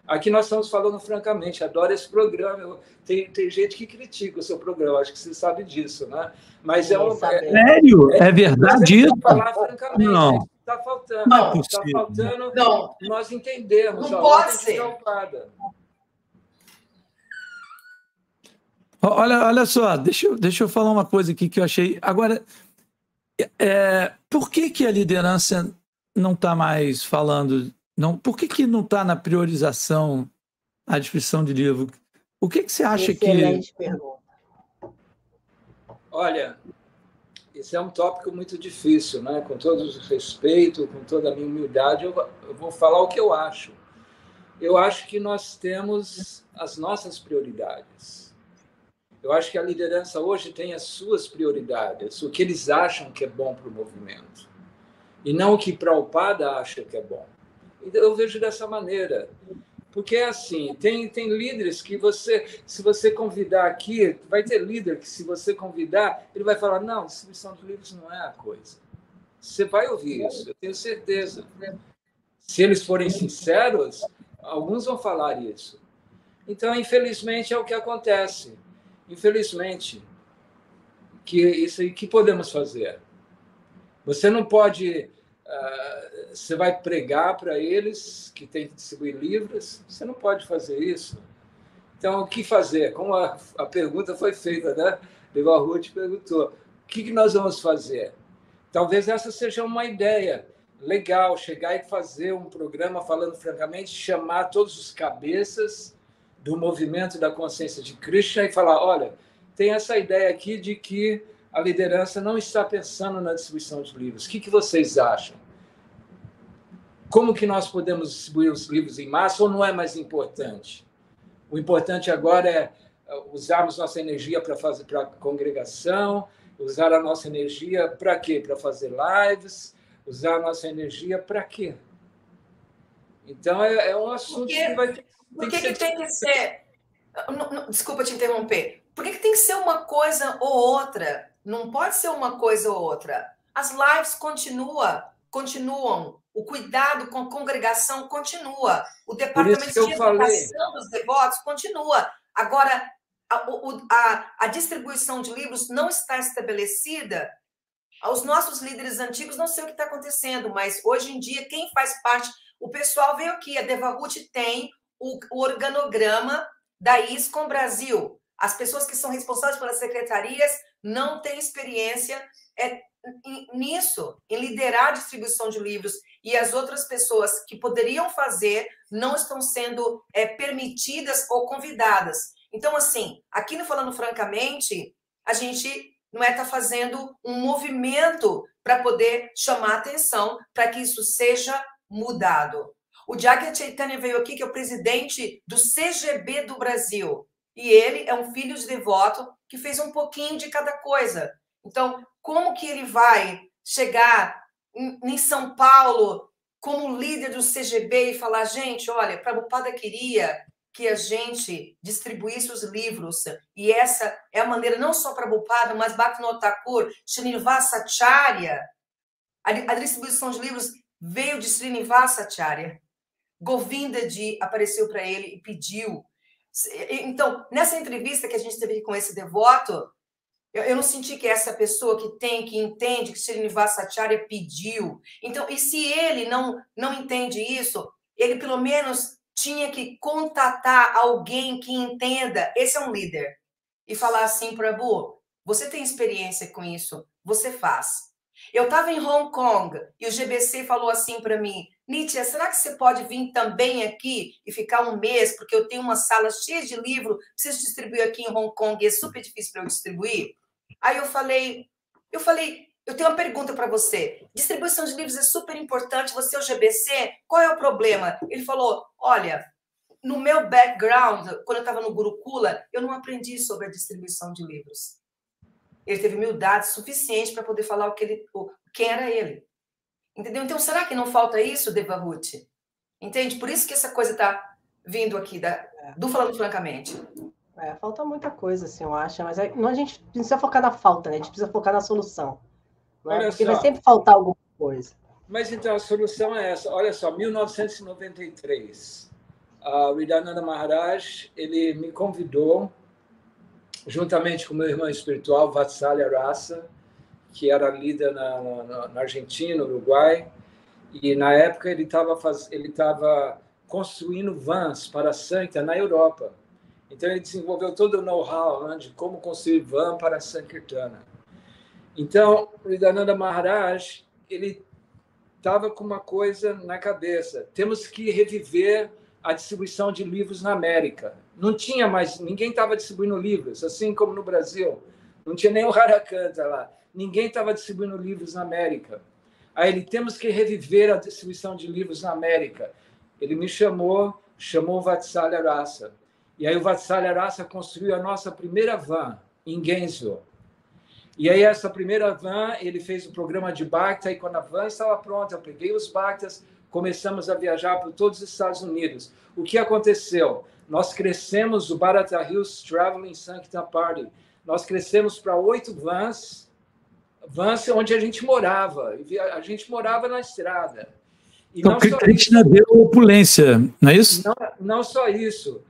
Aqui nós estamos falando francamente, adoro esse programa. Tem, tem gente que critica o seu programa, acho que você sabe disso, né? Mas é um. É, Sério? É, é verdade isso? Falar francamente. Não. Está faltando. Não, está faltando não. nós entendemos. Não pode ser. Olha, olha só, deixa eu, deixa eu falar uma coisa aqui que eu achei. Agora, é, por que, que a liderança não está mais falando? Não, por que, que não está na priorização a descrição de livro? O que, que você acha Excelente que. Pergunta. Olha, esse é um tópico muito difícil, né? Com todo o respeito, com toda a minha humildade, eu, vou falar o que eu acho. Eu acho que nós temos as nossas prioridades. Eu acho que a liderança hoje tem as suas prioridades, o que eles acham que é bom para o movimento, e não o que Prabhupada acha que é bom. Então, eu vejo dessa maneira. Porque é assim, tem, tem líderes que você, se você convidar aqui, vai ter líder que se você convidar, ele vai falar, não, distribuição de livros não é a coisa. Você vai ouvir isso, eu tenho certeza. Se eles forem sinceros, alguns vão falar isso. Então, infelizmente, é o que acontece. Infelizmente, que isso que podemos fazer. Você não pode Uh, você vai pregar para eles que tem que distribuir livros? Você não pode fazer isso. Então, o que fazer? Como a, a pergunta foi feita, né? Leval Ruth perguntou: o que, que nós vamos fazer? Talvez essa seja uma ideia legal, chegar e fazer um programa falando francamente, chamar todos os cabeças do movimento da consciência de Krishna e falar: olha, tem essa ideia aqui de que a liderança não está pensando na distribuição de livros. O que, que vocês acham? Como que nós podemos distribuir os livros em massa ou não é mais importante? O importante agora é uh, usarmos nossa energia para fazer para a congregação, usar a nossa energia para quê? Para fazer lives, usar a nossa energia para quê? Então é, é um assunto que, que vai ter, Por que, que, que tem que ser? Desculpa te interromper. Por que, que tem que ser uma coisa ou outra? Não pode ser uma coisa ou outra. As lives continua, continuam. O cuidado com a congregação continua. O departamento de educação dos devotos continua. Agora, a, a, a distribuição de livros não está estabelecida. Os nossos líderes antigos não sei o que está acontecendo, mas hoje em dia, quem faz parte. O pessoal veio aqui, a Devahut tem o, o organograma da ISCOM Brasil. As pessoas que são responsáveis pelas secretarias não têm experiência é, nisso, em liderar a distribuição de livros, e as outras pessoas que poderiam fazer não estão sendo é, permitidas ou convidadas. Então, assim, aqui no Falando Francamente, a gente não é tá fazendo um movimento para poder chamar atenção para que isso seja mudado. O Jagya Chaitanya veio aqui, que é o presidente do CGB do Brasil. E ele é um filho de devoto que fez um pouquinho de cada coisa. Então, como que ele vai chegar em São Paulo como líder do CGB e falar, gente, olha, Prabhupada queria que a gente distribuísse os livros, e essa é a maneira, não só Prabhupada, mas Bhaktivinoda Thakur, Srinivasa Acharya, a, a distribuição de livros veio de Srinivasa Acharya. Govinda de apareceu para ele e pediu então, nessa entrevista que a gente teve com esse devoto, eu, eu não senti que essa pessoa que tem, que entende, que Srinivasa Acharya pediu. Então, e se ele não, não entende isso, ele pelo menos tinha que contatar alguém que entenda. Esse é um líder. E falar assim, Prabhu, você tem experiência com isso, você faz. Eu estava em Hong Kong e o GBC falou assim para mim: Nietzsche, será que você pode vir também aqui e ficar um mês? Porque eu tenho uma sala cheia de livro, preciso distribuir aqui em Hong Kong e é super difícil para eu distribuir. Aí eu falei, eu falei, eu tenho uma pergunta para você. Distribuição de livros é super importante, você é o GBC, qual é o problema? Ele falou: olha, no meu background, quando eu estava no Gurukula, eu não aprendi sobre a distribuição de livros. Ele teve humildade suficiente para poder falar o que ele, quem era ele. Entendeu? Então, será que não falta isso, Deva Ruth? Entende? Por isso que essa coisa está vindo aqui da, do Falando Francamente. É, falta muita coisa, assim, eu acho, mas é, não, a gente precisa focar na falta, né? A gente precisa focar na solução. Né? Porque só. vai sempre faltar alguma coisa. Mas então a solução é essa. Olha só, 1993, a Ridananda Maharaj ele me convidou, juntamente com meu irmão espiritual, Vatsalya Rasa, que era líder na, na, na Argentina, Uruguai, e na época ele estava ele tava construindo vans para a Santa na Europa. Então ele desenvolveu todo o know-how né, de como construir van para Sankirtana. Então, o Ridananda Maharaj, ele estava com uma coisa na cabeça. Temos que reviver a distribuição de livros na América. Não tinha mais, ninguém estava distribuindo livros, assim como no Brasil. Não tinha nem o Harakanta lá. Ninguém estava distribuindo livros na América. Aí ele, temos que reviver a distribuição de livros na América. Ele me chamou, chamou o Vatsalya Rasa. E aí o Vatsalya Rasa construiu a nossa primeira van em Gainesville e aí, essa primeira van, ele fez o programa de Bacta, e quando a van estava pronta, eu peguei os Bactas, começamos a viajar por todos os Estados Unidos. O que aconteceu? Nós crescemos o Barata Hills Traveling Sancta Party. Nós crescemos para oito vans, vans onde a gente morava. A gente morava na estrada. E então, Krishna isso, deu opulência, não é isso? Não, não só isso.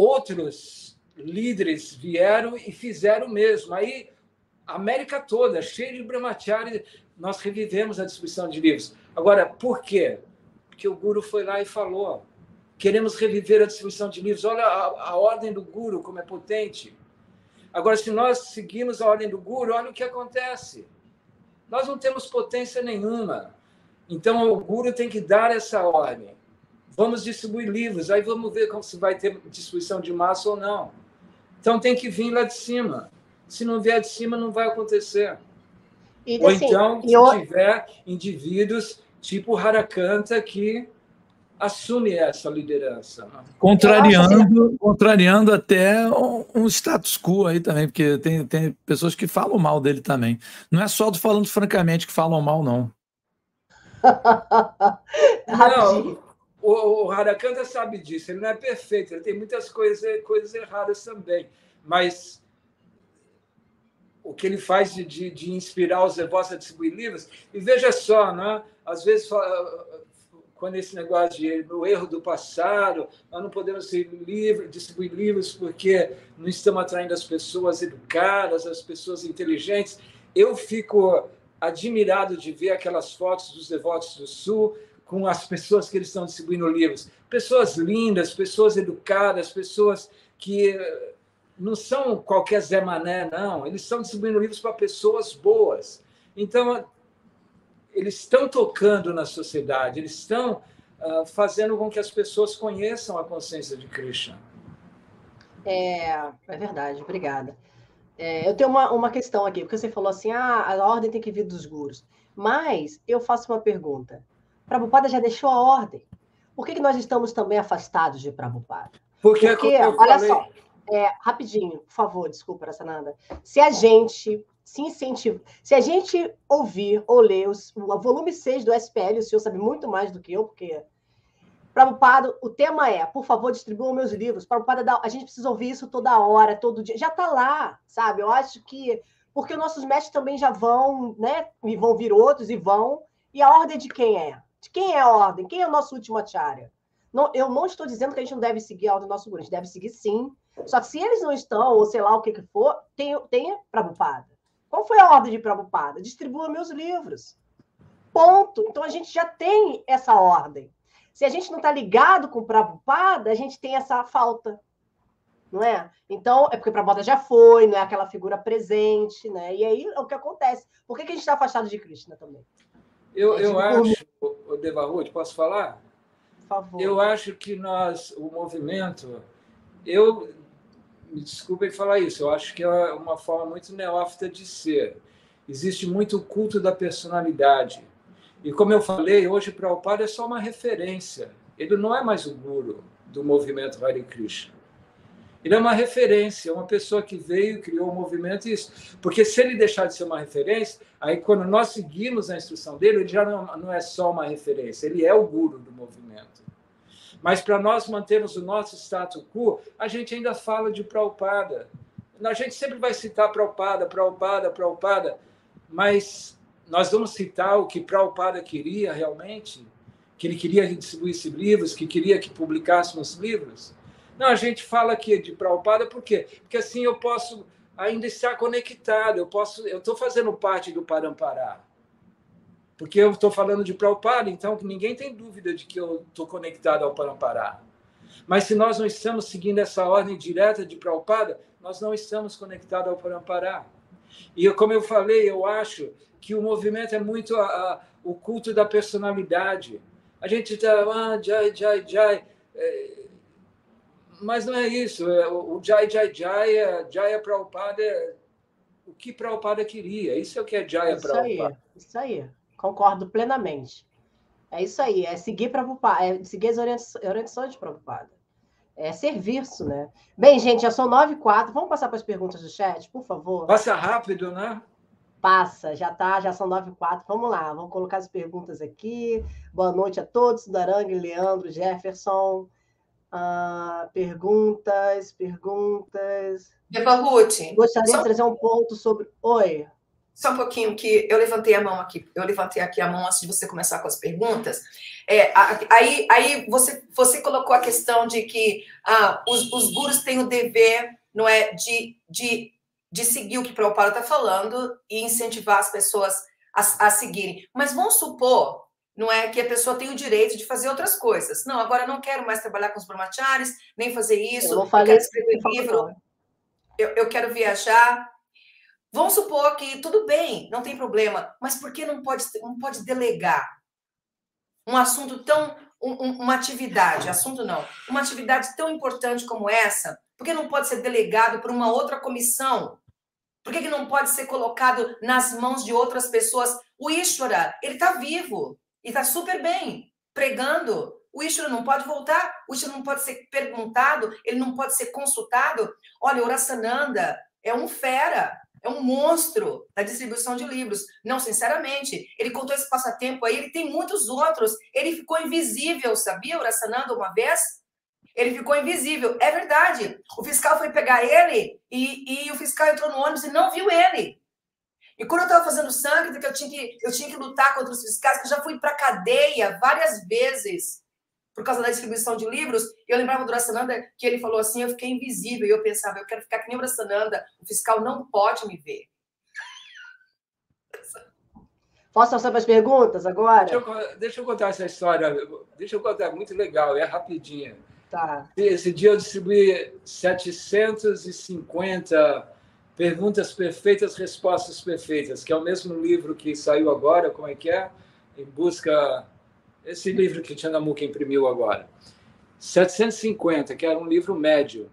Outros líderes vieram e fizeram o mesmo. Aí América toda, cheia de brahmachari, nós revivemos a distribuição de livros. Agora, por quê? Porque o Guru foi lá e falou: queremos reviver a distribuição de livros. Olha a, a ordem do Guru, como é potente. Agora, se nós seguimos a ordem do Guru, olha o que acontece. Nós não temos potência nenhuma. Então, o Guru tem que dar essa ordem. Vamos distribuir livros, aí vamos ver como se vai ter distribuição de massa ou não. Então, tem que vir lá de cima. Se não vier de cima, não vai acontecer. E, Ou assim, então, se eu... tiver indivíduos tipo Harakanta que assume essa liderança. Né? Contrariando, contrariando até um status quo aí também, porque tem, tem pessoas que falam mal dele também. Não é só do falando francamente que falam mal, não. não, o, o Harakanta sabe disso, ele não é perfeito, ele tem muitas coisas, coisas erradas também, mas o que ele faz de, de, de inspirar os devotos a distribuir livros. E veja só, né? às vezes, quando esse negócio de o erro do passado, nós não podemos livre, distribuir livros porque não estamos atraindo as pessoas educadas, as pessoas inteligentes. Eu fico admirado de ver aquelas fotos dos devotos do Sul com as pessoas que eles estão distribuindo livros. Pessoas lindas, pessoas educadas, pessoas que não são qualquer Zé Mané, não. Eles estão distribuindo livros para pessoas boas. Então, eles estão tocando na sociedade, eles estão uh, fazendo com que as pessoas conheçam a consciência de Krishna. É, é verdade, obrigada. É, eu tenho uma, uma questão aqui, porque você falou assim, ah, a ordem tem que vir dos gurus. Mas eu faço uma pergunta. Prabhupada já deixou a ordem. Por que, que nós estamos também afastados de Prabhupada? Porque, Porque olha falei... só, é, rapidinho, por favor, desculpa, Sananda. Se a gente se incentiva, se a gente ouvir ou ler os, o volume 6 do SPL, o senhor sabe muito mais do que eu, porque Prabhupada, o tema é, por favor, distribuam meus livros. Prabhupada, a gente precisa ouvir isso toda hora, todo dia. Já está lá, sabe? Eu acho que. Porque nossos mestres também já vão, né? E vão vir outros e vão. E a ordem de quem é? De quem é a ordem? Quem é o nosso último acharya? Não, eu não estou dizendo que a gente não deve seguir a ordem do nosso guru, a gente deve seguir sim, só que se eles não estão, ou sei lá o que, que for, tem, tem Prabhupada. Qual foi a ordem de Prabhupada? Distribua meus livros. Ponto. Então a gente já tem essa ordem. Se a gente não está ligado com Prabhupada, a gente tem essa falta. Não é? Então, é porque Prabhupada já foi, não é aquela figura presente, né? E aí é o que acontece. Por que, que a gente está afastado de Krishna também? Eu, eu acho, o Devarud, posso falar? Por favor. Eu acho que nós, o movimento, eu me desculpem falar isso, eu acho que é uma forma muito neófita de ser. existe muito o culto da personalidade. E como eu falei, hoje Prabhupada é só uma referência. Ele não é mais o guru do movimento Hare Krishna. Ele é uma referência, uma pessoa que veio, criou o um movimento isso. Porque se ele deixar de ser uma referência, aí quando nós seguimos a instrução dele, ele já não, não é só uma referência, ele é o guru do movimento. Mas para nós mantermos o nosso status quo, a gente ainda fala de Prabhupada. A gente sempre vai citar Prabhupada, Prabhupada, Prabhupada, mas nós vamos citar o que Prabhupada queria realmente? Que ele queria distribuir esses livros, que queria que publicássemos livros? Não, a gente fala aqui de Prabhupada por quê? Porque assim eu posso ainda estar conectado, eu posso, eu estou fazendo parte do Parampará. Porque eu estou falando de Prabhupada, então ninguém tem dúvida de que eu estou conectado ao Parampará. Mas se nós não estamos seguindo essa ordem direta de Prabhupada, nós não estamos conectados ao Parampará. E como eu falei, eu acho que o movimento é muito a, a, o culto da personalidade. A gente está, ah, Jai, Jai, Jai. É, mas não é isso. É, o Jai, Jai, Jai, é, Jaya Prabhupada é o que Prabhupada queria. Isso é o que é Jaya isso Prabhupada. Aí, isso aí. Concordo plenamente. É isso aí, é seguir Prabhupada, é seguir as orientações de Prabhupada. É serviço, né? Bem, gente, já são nove e quatro. Vamos passar para as perguntas do chat, por favor? Passa rápido, né? Passa, já tá, já são nove e quatro. Vamos lá, vamos colocar as perguntas aqui. Boa noite a todos, Darang, Leandro, Jefferson. Ah, perguntas, perguntas. Eva Ruth. Gostaria só... de trazer um ponto sobre. Oi. Só um pouquinho que eu levantei a mão aqui, eu levantei aqui a mão antes de você começar com as perguntas. É, aí aí você, você colocou a questão de que ah, os, os gurus têm o dever, não é, de, de, de seguir o que o Prabhupada está falando e incentivar as pessoas a, a seguirem. Mas vamos supor, não é, que a pessoa tem o direito de fazer outras coisas. Não, agora não quero mais trabalhar com os brahmacharis, nem fazer isso, eu, eu quero escrever livro, eu, eu quero viajar, Vamos supor que tudo bem, não tem problema, mas por que não pode, não pode delegar um assunto tão. Um, uma atividade, assunto não, uma atividade tão importante como essa, por que não pode ser delegado por uma outra comissão? Por que, que não pode ser colocado nas mãos de outras pessoas? O Ishvara, ele está vivo e está super bem, pregando. O Ishvara não pode voltar, o Ishvara não pode ser perguntado, ele não pode ser consultado. Olha, o Urasananda é um fera, é um monstro da distribuição de livros. Não, sinceramente, ele contou esse passatempo aí, ele tem muitos outros. Ele ficou invisível, sabia, Urasananda, uma vez? Ele ficou invisível. É verdade. O fiscal foi pegar ele e, e o fiscal entrou no ônibus e não viu ele. E quando eu estava fazendo sangue, que eu tinha que, eu tinha que lutar contra os fiscais, que eu já fui para cadeia várias vezes por causa da distribuição de livros, eu lembrava do Rasananda que ele falou assim, eu fiquei invisível, e eu pensava, eu quero ficar que nem o Rasananda, o fiscal não pode me ver. Posso fazer as perguntas agora? Deixa eu, deixa eu, contar essa história, deixa eu contar, muito legal, é rapidinha. Tá. Esse dia eu distribuí 750 perguntas perfeitas, respostas perfeitas, que é o mesmo livro que saiu agora, como é que é? Em busca esse livro que Chandamuka imprimiu agora. 750, que era um livro médio.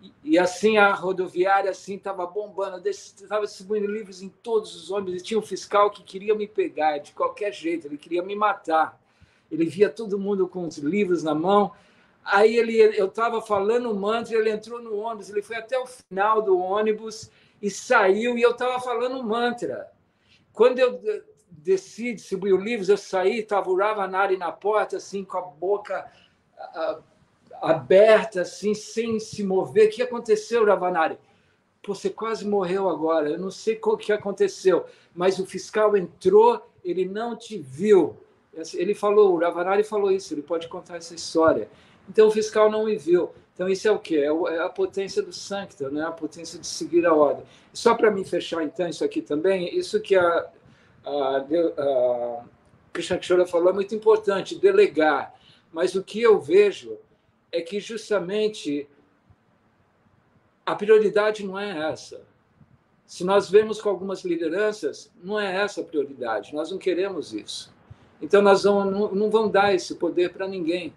E, e assim a rodoviária assim estava bombando, estava distribuindo livros em todos os ônibus. E tinha um fiscal que queria me pegar de qualquer jeito, ele queria me matar. Ele via todo mundo com os livros na mão. Aí ele, eu estava falando o mantra, ele entrou no ônibus, ele foi até o final do ônibus e saiu, e eu estava falando o mantra. Quando eu desci, distribuiu livros, eu saí, estava o Ravanari na porta, assim, com a boca aberta, assim, sem se mover. O que aconteceu, Ravanari? você quase morreu agora. Eu não sei o que aconteceu, mas o fiscal entrou, ele não te viu. Ele falou, o Ravanari falou isso, ele pode contar essa história. Então o fiscal não me viu. Então isso é o quê? É, é a potência do Sancta, né? a potência de seguir a ordem. Só para me fechar então isso aqui também, isso que a a, a falou é muito importante, delegar. Mas o que eu vejo é que justamente a prioridade não é essa. Se nós vemos com algumas lideranças, não é essa a prioridade. Nós não queremos isso. Então, nós vamos, não, não vamos dar esse poder para ninguém.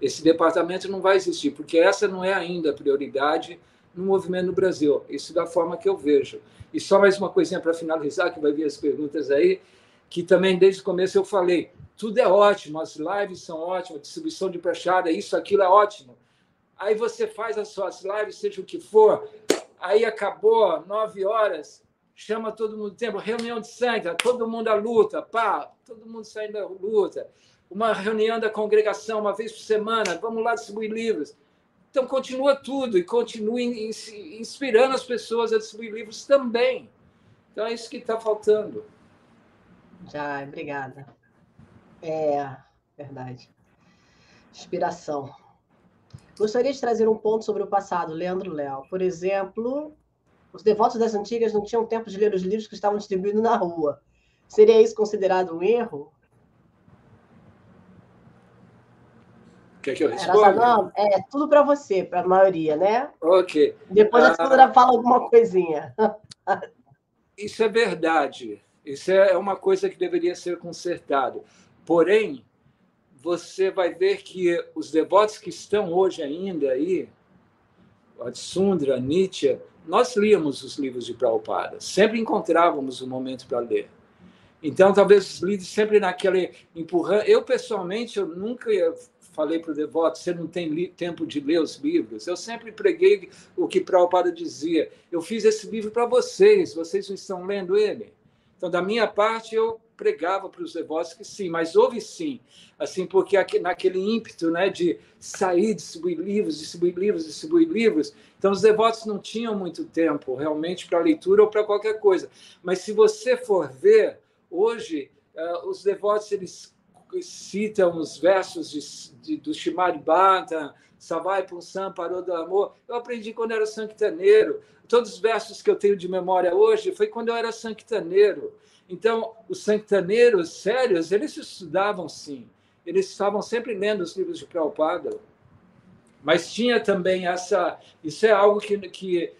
Esse departamento não vai existir, porque essa não é ainda a prioridade no movimento no Brasil. Isso da forma que eu vejo. E só mais uma coisinha para finalizar, que vai vir as perguntas aí, que também desde o começo eu falei, tudo é ótimo, as lives são ótimas, distribuição de prachada, isso, aquilo é ótimo. Aí você faz as suas lives, seja o que for, aí acabou, nove horas, chama todo mundo tempo, reunião de sangue, todo mundo à luta, pá, todo mundo saindo da luta. Uma reunião da congregação uma vez por semana, vamos lá distribuir livros. Então, continua tudo e continue inspirando as pessoas a distribuir livros também. Então, é isso que está faltando. Já, obrigada. É, verdade. Inspiração. Gostaria de trazer um ponto sobre o passado, Leandro Léo. Por exemplo, os devotos das antigas não tinham tempo de ler os livros que estavam distribuídos na rua. Seria isso considerado um erro? Quer que eu responda? É, tudo para você, para a maioria, né? Ok. Depois a ah, segunda fala alguma coisinha. Isso é verdade. Isso é uma coisa que deveria ser consertado. Porém, você vai ver que os devotos que estão hoje ainda aí, Sundra, Nietzsche, nós líamos os livros de Prabhupada, sempre encontrávamos um momento para ler. Então, talvez os livros sempre naquele empurrando. Eu, pessoalmente, eu nunca falei para o devoto, você não tem tempo de ler os livros. Eu sempre preguei o que Prabhupada dizia. Eu fiz esse livro para vocês, vocês não estão lendo ele? Então, da minha parte, eu pregava para os devotos que sim, mas houve sim, assim, porque naquele ímpeto né, de sair, distribuir livros, distribuir livros, distribuir livros, então os devotos não tinham muito tempo realmente para leitura ou para qualquer coisa. Mas se você for ver, hoje, uh, os devotos eles citam os versos de, de, do Shimad Bhanta, Savai Punsam, Parou do Amor. Eu aprendi quando era sanquitaneiro. Todos os versos que eu tenho de memória hoje foi quando eu era sanquitaneiro. Então, os sanquitaneiros sérios, eles estudavam sim. Eles estavam sempre lendo os livros de Prabhupada. Mas tinha também essa... Isso é algo que, que,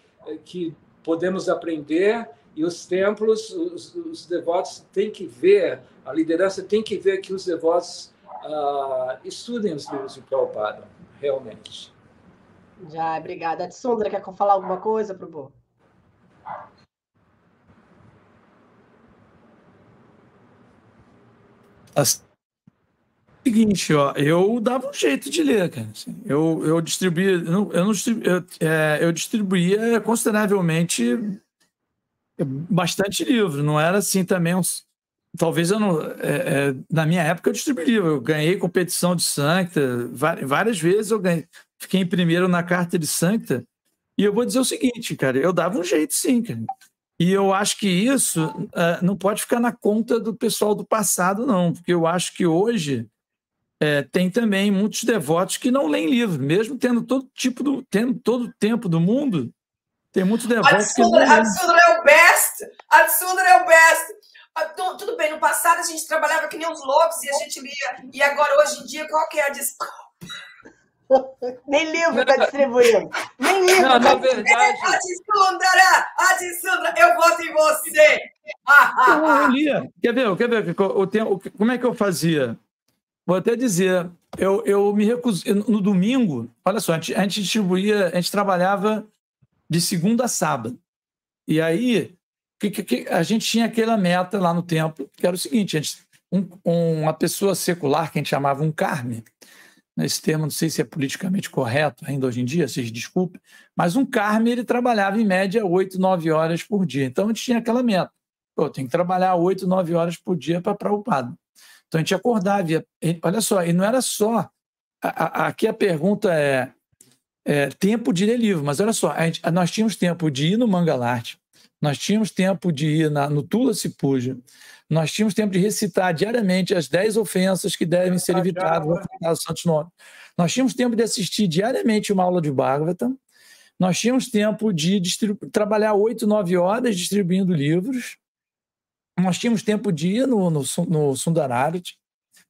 que podemos aprender e os templos, os, os, devotos têm que ver, a liderança tem que ver que os devotos uh, estudem os livros de Prabhupada, realmente. Já, obrigada. Tsundra, quer falar alguma coisa, Prabhu? Assim, seguinte, ó, eu dava um jeito de ler, cara. Assim, eu, eu distribuía, eu, não, eu, não distribuía, eu, é, eu distribuía consideravelmente bastante livro, não era assim também uns. Talvez eu não. É, é, na minha época eu distribuí livro, eu ganhei competição de Sancta, várias vezes eu ganhei, fiquei em primeiro na carta de Sancta, e eu vou dizer o seguinte, cara, eu dava um jeito sim, cara. E eu acho que isso uh, não pode ficar na conta do pessoal do passado, não, porque eu acho que hoje é, tem também muitos devotos que não leem livro, mesmo tendo todo tipo do, tendo todo o tempo do mundo, tem muitos devotos que não. A Tsundra é o best! A Tsundra é o best! Ah, tudo bem, no passado a gente trabalhava que nem uns loucos e a gente lia. E agora, hoje em dia, qual que é a desculpa? Nem livro está distribuindo. Nem livro. Não, na verdade. A Tsundra! A Tsundra! Eu voto em você! eu lia. Quer ver? Quer ver o tempo, como é que eu fazia? Vou até dizer, eu, eu me recusei. No domingo, olha só, a gente, a gente distribuía, a gente trabalhava de segunda a sábado. E aí, que, que, a gente tinha aquela meta lá no templo, que era o seguinte: gente, um, uma pessoa secular, que a gente chamava um carme, esse termo não sei se é politicamente correto ainda hoje em dia, vocês desculpem, mas um carme ele trabalhava em média 8, 9 horas por dia. Então a gente tinha aquela meta. Pô, tem que trabalhar 8, 9 horas por dia para Prabhupada. Então a gente acordava, olha só, e não era só. A, a, aqui a pergunta é: é, tempo de ler livro. Mas olha só, gente, nós tínhamos tempo de ir no Mangalarte, nós tínhamos tempo de ir na, no Tula Puja, nós tínhamos tempo de recitar diariamente as dez ofensas que devem ser evitadas no Santos Nome. Nós tínhamos tempo de assistir diariamente uma aula de Bhagavatam. Nós tínhamos tempo de trabalhar oito, nove horas distribuindo livros. Nós tínhamos tempo de ir no, no, no Sundararati,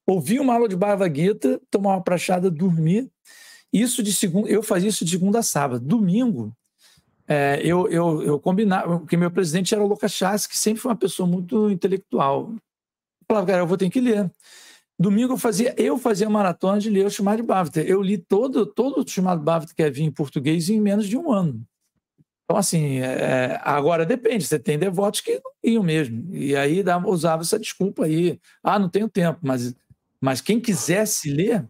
ouvir uma aula de Bhagavad Gita, tomar uma prachada, dormir. Isso de segunda, eu fazia isso de segunda a sábado. Domingo, é, eu, eu, eu combinava, porque meu presidente era o Lucas que sempre foi uma pessoa muito intelectual. Eu falava, cara, eu vou ter que ler. Domingo eu fazia, eu fazia maratona de ler o chamado Bhavata. Eu li todo, todo o chamado Bhavata que havia em português em menos de um ano. Então, assim, é, agora depende, você tem devotos que não iam mesmo. E aí usava essa desculpa aí. Ah, não tenho tempo, mas, mas quem quisesse ler,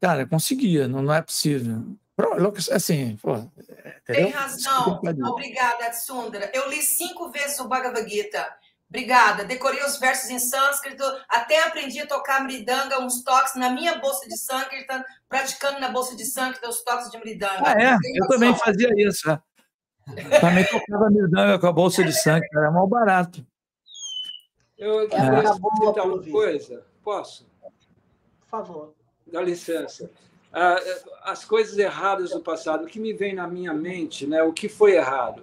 cara, conseguia, não, não é possível. Assim, pô, Tem razão. Obrigada, Sundra. Eu li cinco vezes o Bhagavad Gita. Obrigada. Decorei os versos em sânscrito, até aprendi a tocar mridanga, uns toques na minha bolsa de sânscrito, praticando na bolsa de sânscrito os toques de mridanga. Ah, é? Eu também fazia isso. É. Também tocava mridanga com a bolsa de sangue, era mal barato. Eu é, posso citar uma coisa? Posso? Por favor. Dá licença. Ah, as coisas erradas do passado, o que me vem na minha mente, né? o que foi errado?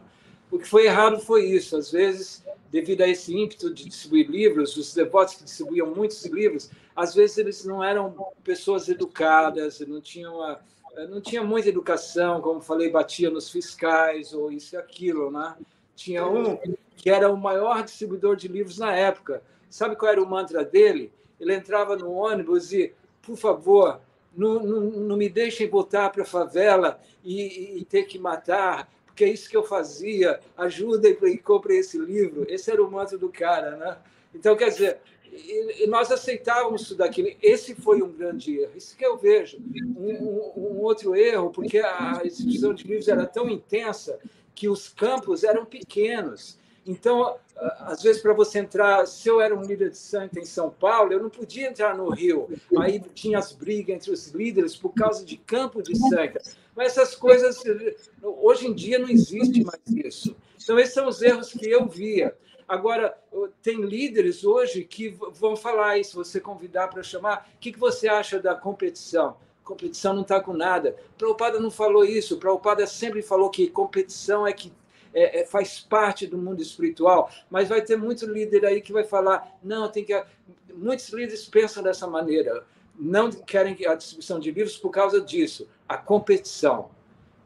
O que foi errado foi isso. Às vezes, devido a esse ímpeto de distribuir livros, os devotos que distribuíam muitos livros, às vezes eles não eram pessoas educadas, não tinham uma, não tinha muita educação, como falei, batia nos fiscais ou isso e aquilo, né? Tinha um que era o maior distribuidor de livros na época. Sabe qual era o mantra dele? Ele entrava no ônibus e, por favor, não, não, não me deixem voltar para a favela e, e ter que matar porque é isso que eu fazia, ajuda e compre esse livro. Esse era o manto do cara, né? Então, quer dizer, nós aceitávamos tudo aquilo. Esse foi um grande erro. Isso que eu vejo. Um, um, um, outro erro, porque a distribuição de livros era tão intensa que os campos eram pequenos. Então, às vezes, para você entrar, se eu era um líder de santa em São Paulo, eu não podia entrar no Rio. Aí tinha as brigas entre os líderes por causa de campo de santa. Mas essas coisas, hoje em dia, não existe mais isso. Então, esses são os erros que eu via. Agora, tem líderes hoje que vão falar isso, você convidar para chamar. O que você acha da competição? Competição não está com nada. Prabhupada não falou isso. Prabhupada sempre falou que competição é que é, é, faz parte do mundo espiritual, mas vai ter muito líder aí que vai falar, não, tem que... Muitos líderes pensam dessa maneira não querem a distribuição de livros por causa disso, a competição.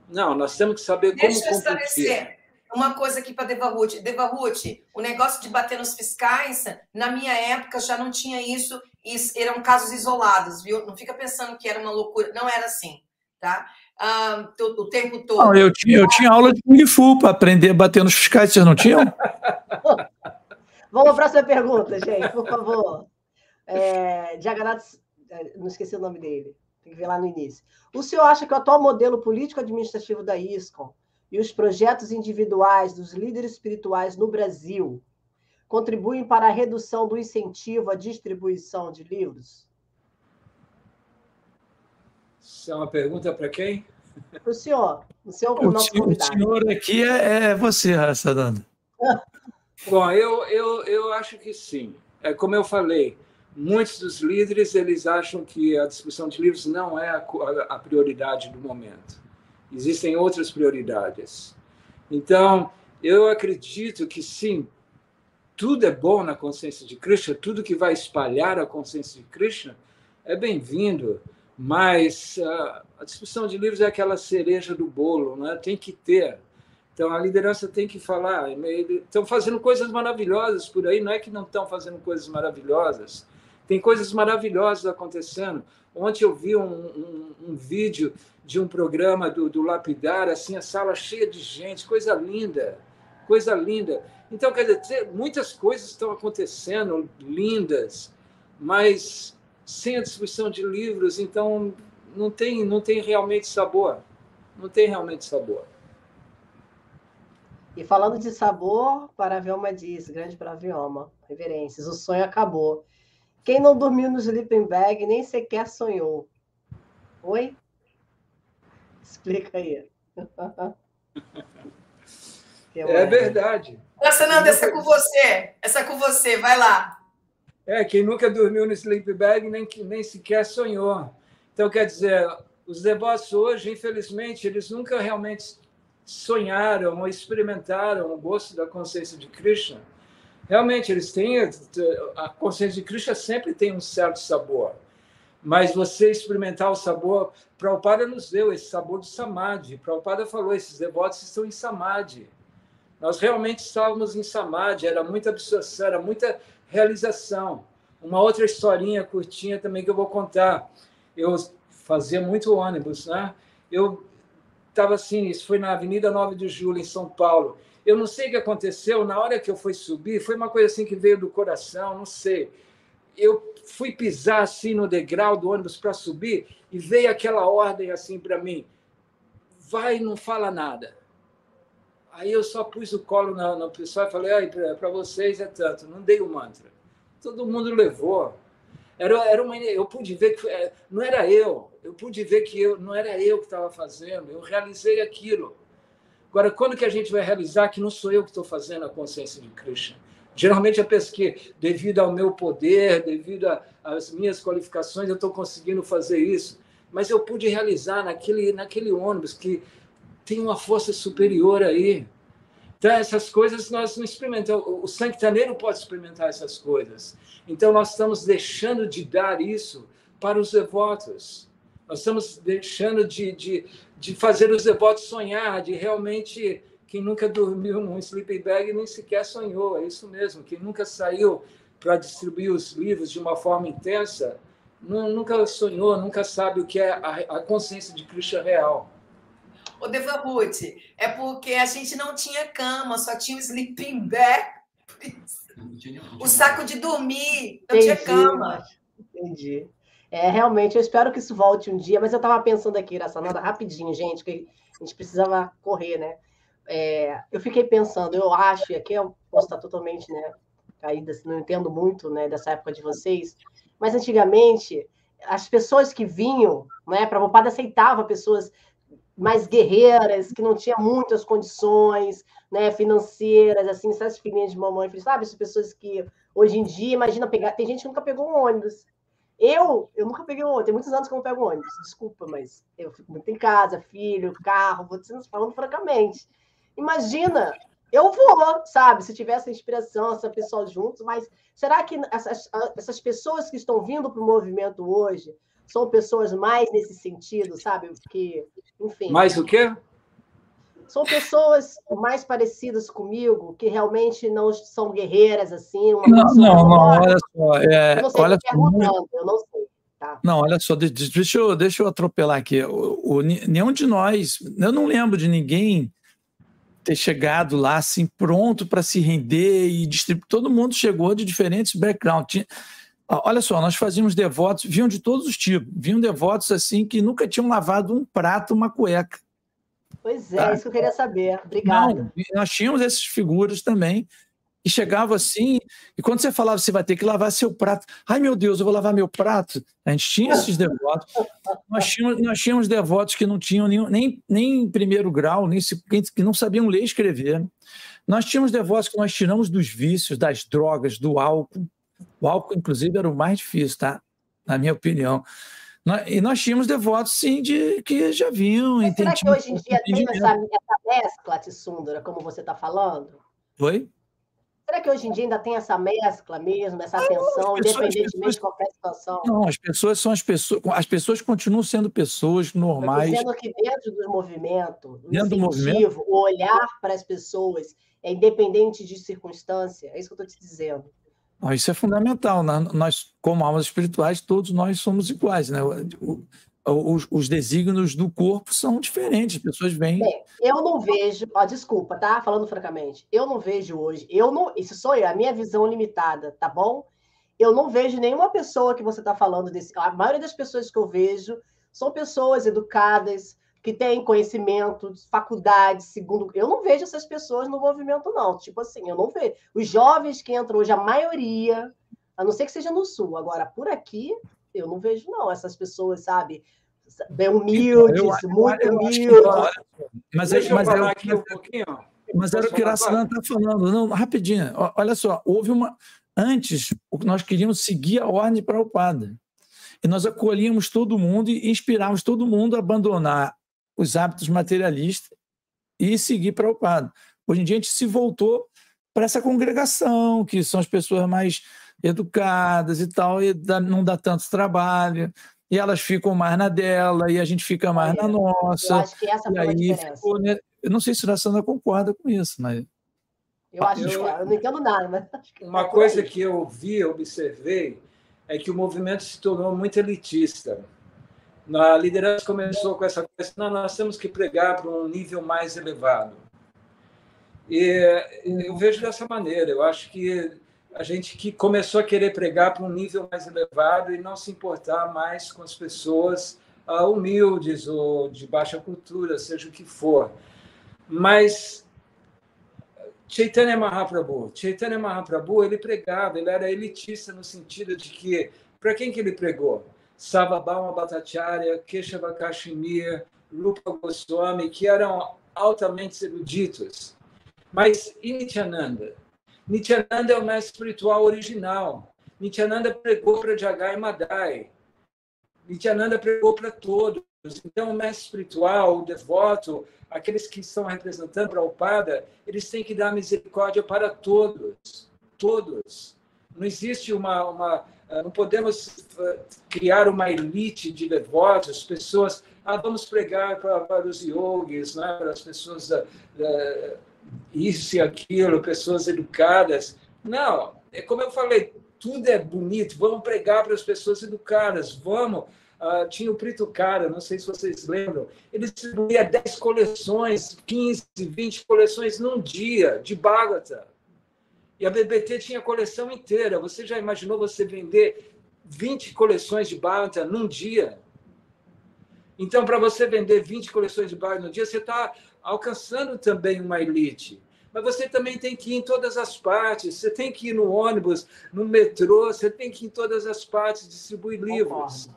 Não, nós temos que saber como Deixa eu competir. Uma coisa aqui para Deva Ruth. Deva Ruth, o negócio de bater nos fiscais, na minha época já não tinha isso, e eram casos isolados, viu? Não fica pensando que era uma loucura, não era assim, tá? Ah, o tempo todo. Não, eu, tinha, eu tinha aula de Kung Fu para aprender a bater nos fiscais, vocês não tinham? Vamos para a próxima pergunta, gente, por favor. É, é, não esqueci o nome dele, tem que ver lá no início. O senhor acha que o atual modelo político-administrativo da ISCOM e os projetos individuais dos líderes espirituais no Brasil contribuem para a redução do incentivo à distribuição de livros? Isso é uma pergunta para quem? Para o senhor. O senhor, o, nosso o senhor aqui é, é você, Hassananda. Bom, eu, eu, eu acho que sim. É como eu falei, muitos dos líderes eles acham que a distribuição de livros não é a, a, prioridade do momento. Existem outras prioridades. Então, eu acredito que sim, tudo é bom na consciência de Krishna, tudo que vai espalhar a consciência de Krishna é bem-vindo, mas uh, a distribuição de livros é aquela cereja do bolo, né? tem que ter. Então, a liderança tem que falar. Estão fazendo coisas maravilhosas por aí, não é que não estão fazendo coisas maravilhosas, tem coisas maravilhosas acontecendo. Ontem eu vi um, um, um vídeo de um programa do, do Lapidar, assim, a sala cheia de gente, coisa linda, coisa linda. Então, quer dizer, muitas coisas estão acontecendo, lindas, mas sem a distribuição de livros, então não tem, não tem realmente sabor. Não tem realmente sabor. E falando de sabor, Paravioma diz, grande Paravioma, reverências, o sonho acabou. Quem não dormiu no sleeping bag nem sequer sonhou. Oi? Explica aí. é verdade. Nossa, Nanda, essa é com você. Essa é com você, vai lá. É, quem nunca dormiu no sleeping bag nem, nem sequer sonhou. Então, quer dizer, os devotos hoje, infelizmente, eles nunca realmente sonharam ou experimentaram o gosto da consciência de Krishna realmente eles têm a consciência de Krishna sempre tem um certo sabor, mas você experimentar o sabor, Prabhupada nos deu esse sabor do samadhi. Prabhupada falou, esses devotos estão em samadhi. Nós realmente estávamos em samadhi, era muita absorção, era muita realização. Uma outra historinha curtinha também que eu vou contar. Eu fazia muito ônibus, né? Eu estava assim, isso foi na Avenida 9 de Julho, em São Paulo. Eu não sei o que aconteceu, na hora que eu fui subir, foi uma coisa assim que veio do coração, não sei. Eu fui pisar assim no degrau do ônibus para subir e veio aquela ordem assim para mim: vai, não fala nada. Aí eu só pus o colo na, na pessoa e falei: para vocês é tanto, não dei o mantra. Todo mundo levou. Era, era uma, eu pude ver que é, não era eu, eu pude ver que eu, não era eu que estava fazendo, eu realizei aquilo. Agora, quando que a gente vai realizar que não sou eu que estou fazendo a consciência de Krishna? Geralmente eu penso que, devido ao meu poder, devido às minhas qualificações, eu estou conseguindo fazer isso. Mas eu pude realizar naquele, naquele ônibus que tem uma força superior aí. Então, essas coisas nós não experimentamos. O sanguitaneiro pode experimentar essas coisas. Então, nós estamos deixando de dar isso para os devotos. Nós estamos deixando de, de, de fazer os devotos sonhar, de realmente. Quem nunca dormiu num sleeping bag nem sequer sonhou, é isso mesmo. Quem nunca saiu para distribuir os livros de uma forma intensa, nunca sonhou, nunca sabe o que é a, consciência de Krishna real. O Deva Ruth, é porque a gente não tinha cama, só tinha o sleeping bag. O saco de dormir, não Entendi, tinha cama. Entendi. É, realmente, eu espero que isso volte um dia, mas eu estava pensando aqui, nessa nada rapidinho, gente, que a gente precisava correr, né? É, eu fiquei pensando, eu acho, e aqui eu posso estar totalmente né, caída, assim, não entendo muito né, dessa época de vocês, mas antigamente as pessoas que vinham, né, Prabhupada aceitava pessoas mais guerreiras, que não tinham muitas condições né, financeiras, assim, essas filhinhas de mamãe, sabe? Essas pessoas que hoje em dia, imagina pegar, tem gente que nunca pegou um ônibus, eu, eu nunca peguei ônibus, tem muitos anos que eu não pego ônibus, desculpa, mas eu fico muito em casa, filho, carro, vou falando francamente. Imagina, eu vou, sabe, se tivesse inspiração, essa pessoa juntos, mas será que essas, essas pessoas que estão vindo para o movimento hoje são pessoas mais nesse sentido, sabe? Que, enfim. Mais o quê? são pessoas mais parecidas comigo, que realmente não são guerreiras assim. não, não, não, olha só. É, eu não sei, olha perguntando, eu não sei. Tá. Não, olha só, deixa eu, deixa eu atropelar aqui. O, o, nenhum de nós, eu não lembro de ninguém ter chegado lá assim, pronto para se render e distribuir. Todo mundo chegou de diferentes backgrounds. Olha só, nós fazíamos devotos, vinham de todos os tipos, vinham devotos assim que nunca tinham lavado um prato, uma cueca. Pois é, tá? isso que eu queria saber. Obrigada. nós tínhamos essas figuras também, e chegava assim, e quando você falava, você vai ter que lavar seu prato. Ai, meu Deus, eu vou lavar meu prato. A gente tinha esses devotos. nós, tínhamos, nós tínhamos devotos que não tinham nenhum, nem, nem primeiro grau, nem que não sabiam ler e escrever. Nós tínhamos devotos que nós tiramos dos vícios, das drogas, do álcool. O álcool, inclusive, era o mais difícil, tá? Na minha opinião. E nós tínhamos devotos, sim, de, que já vinham. Mas será que hoje em dia tem essa, essa mescla, Tissundra, como você está falando? Oi? Será que hoje em dia ainda tem essa mescla mesmo, essa atenção, pessoas, independentemente pessoas, de qualquer situação? Não, as pessoas são as pessoas, as pessoas continuam sendo pessoas normais. Estou dizendo que dentro do movimento, dentro do movimento, o olhar para as pessoas é independente de circunstância, é isso que eu estou te dizendo. Isso é fundamental. Né? Nós, como almas espirituais, todos nós somos iguais. Né? Os, os desígnios do corpo são diferentes. As pessoas vêm. Bem, eu não vejo. Ó, desculpa, tá? Falando francamente. Eu não vejo hoje. Eu não. Isso sou eu, a minha visão limitada, tá bom? Eu não vejo nenhuma pessoa que você está falando desse. A maioria das pessoas que eu vejo são pessoas educadas, que têm conhecimento, faculdade, segundo. Eu não vejo essas pessoas no movimento, não. Tipo assim, eu não vejo. Os jovens que entram hoje, a maioria, a não ser que seja no sul. Agora, por aqui, eu não vejo, não. Essas pessoas, sabe? Bem humildes, eu, muito eu, humildes. mas, é, mas, era, aqui um pouquinho. Mas era o que Iraçana está falando. Não, rapidinho. Olha só, houve uma. Antes, nós queríamos seguir a ordem para o padre. E nós acolhíamos todo mundo e inspirávamos todo mundo a abandonar os hábitos materialistas e seguir para o padre. Hoje em dia a gente se voltou para essa congregação, que são as pessoas mais educadas e tal, e não dá tanto trabalho, e elas ficam mais na dela, e a gente fica mais é, na nossa. Eu acho que essa foi a diferença. Ficou, né? Eu não sei se a Sandra concorda com isso, mas. Eu acho eu, que eu não entendo nada, mas. Uma coisa que eu vi, observei, é que o movimento se tornou muito elitista A liderança começou com essa coisa, não, nós temos que pregar para um nível mais elevado. E eu vejo dessa maneira, eu acho que a gente que começou a querer pregar para um nível mais elevado e não se importar mais com as pessoas uh, humildes ou de baixa cultura, seja o que for. Mas Chaitanya Mahaprabhu, Chaitanya Mahaprabhu, ele pregava, ele era elitista no sentido de que, para quem que ele pregou? Savabhama Bhattacharya, Keshava Kashmir, Rupa Goswami, que eram altamente eruditos. Mas e Nityananda? Nityananda é o mestre espiritual original. Nityananda pregou para Jagai Madai. Nityananda pregou para todos. Então, o mestre espiritual, o devoto, aqueles que estão representando para o Pada, eles têm que dar misericórdia para todos. Todos. Não existe uma, uma não podemos ah, criar uma elite de devotos, pessoas. Ah, vamos pregar para, para os yogis, né? para as pessoas da, isso e aquilo, pessoas educadas. Não, é como eu falei, tudo é bonito. Vamos pregar para as pessoas educadas. Vamos. Uh, tinha o Prito Cara, não sei se vocês lembram, ele distribuía 10 coleções, 15, 20 coleções num dia de Bhagavata. E a BBT tinha coleção inteira. Você já imaginou você vender 20 coleções de Bhagavata num dia? Então, para você vender 20 coleções de Bhagavata no dia, você está alcançando também uma elite. Mas você também tem que ir em todas as partes. Você tem que ir no ônibus, no metrô, você tem que ir em todas as partes distribuir livros.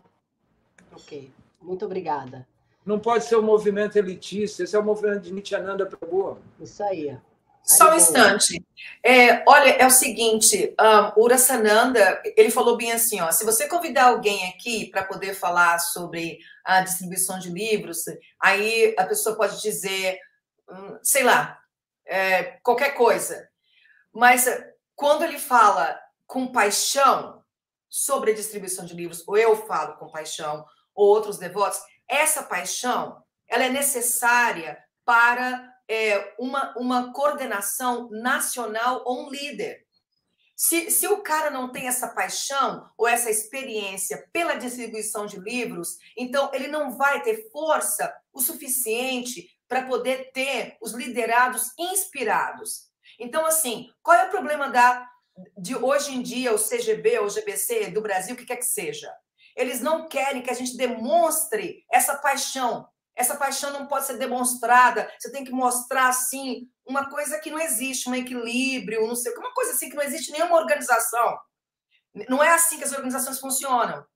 Ok, muito obrigada. Não pode ser um movimento elitista, esse é o movimento de Nityananda Prabhu. Isso aí. Só um instante. É, olha, é o seguinte, um, o Urasananda, ele falou bem assim, ó, se você convidar alguém aqui para poder falar sobre a distribuição de livros, aí a pessoa pode dizer, hum, sei lá, é, qualquer coisa. Mas quando ele fala com paixão sobre a distribuição de livros, ou eu falo com paixão, ou outros devotos, essa paixão, ela é necessária para é, uma, uma coordenação nacional ou um líder. Se, se o cara não tem essa paixão ou essa experiência pela distribuição de livros, então ele não vai ter força o suficiente para poder ter os liderados inspirados. Então, assim, qual é o problema da de hoje em dia o CGB ou o GBC do Brasil, o que quer que seja? Eles não querem que a gente demonstre essa paixão essa paixão não pode ser demonstrada. Você tem que mostrar assim uma coisa que não existe, um equilíbrio, não sei, uma coisa assim que não existe nenhuma organização. Não é assim que as organizações funcionam.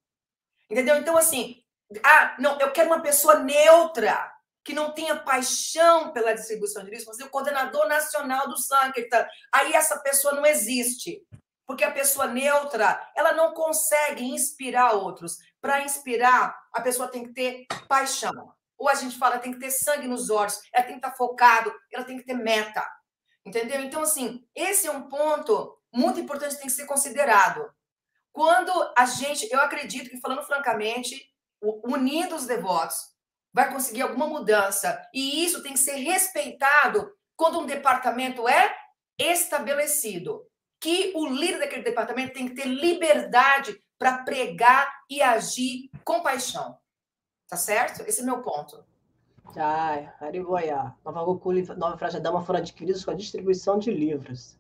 Entendeu? Então assim, ah, não, eu quero uma pessoa neutra, que não tenha paixão pela distribuição de livros, mas o coordenador nacional do Sankirtan. Aí essa pessoa não existe. Porque a pessoa neutra, ela não consegue inspirar outros. Para inspirar, a pessoa tem que ter paixão ou a gente fala tem que ter sangue nos olhos, ela tem que estar focado, ela tem que ter meta. Entendeu? Então, assim, esse é um ponto muito importante que tem que ser considerado. Quando a gente, eu acredito que, falando francamente, unindo os devotos, vai conseguir alguma mudança. E isso tem que ser respeitado quando um departamento é estabelecido. Que o líder daquele departamento tem que ter liberdade para pregar e agir com paixão. Tá certo? Esse é meu ponto. Jai, Hariboya. Nova Gokuli, Nova Fraja Dama foram adquiridos com a distribuição de livros.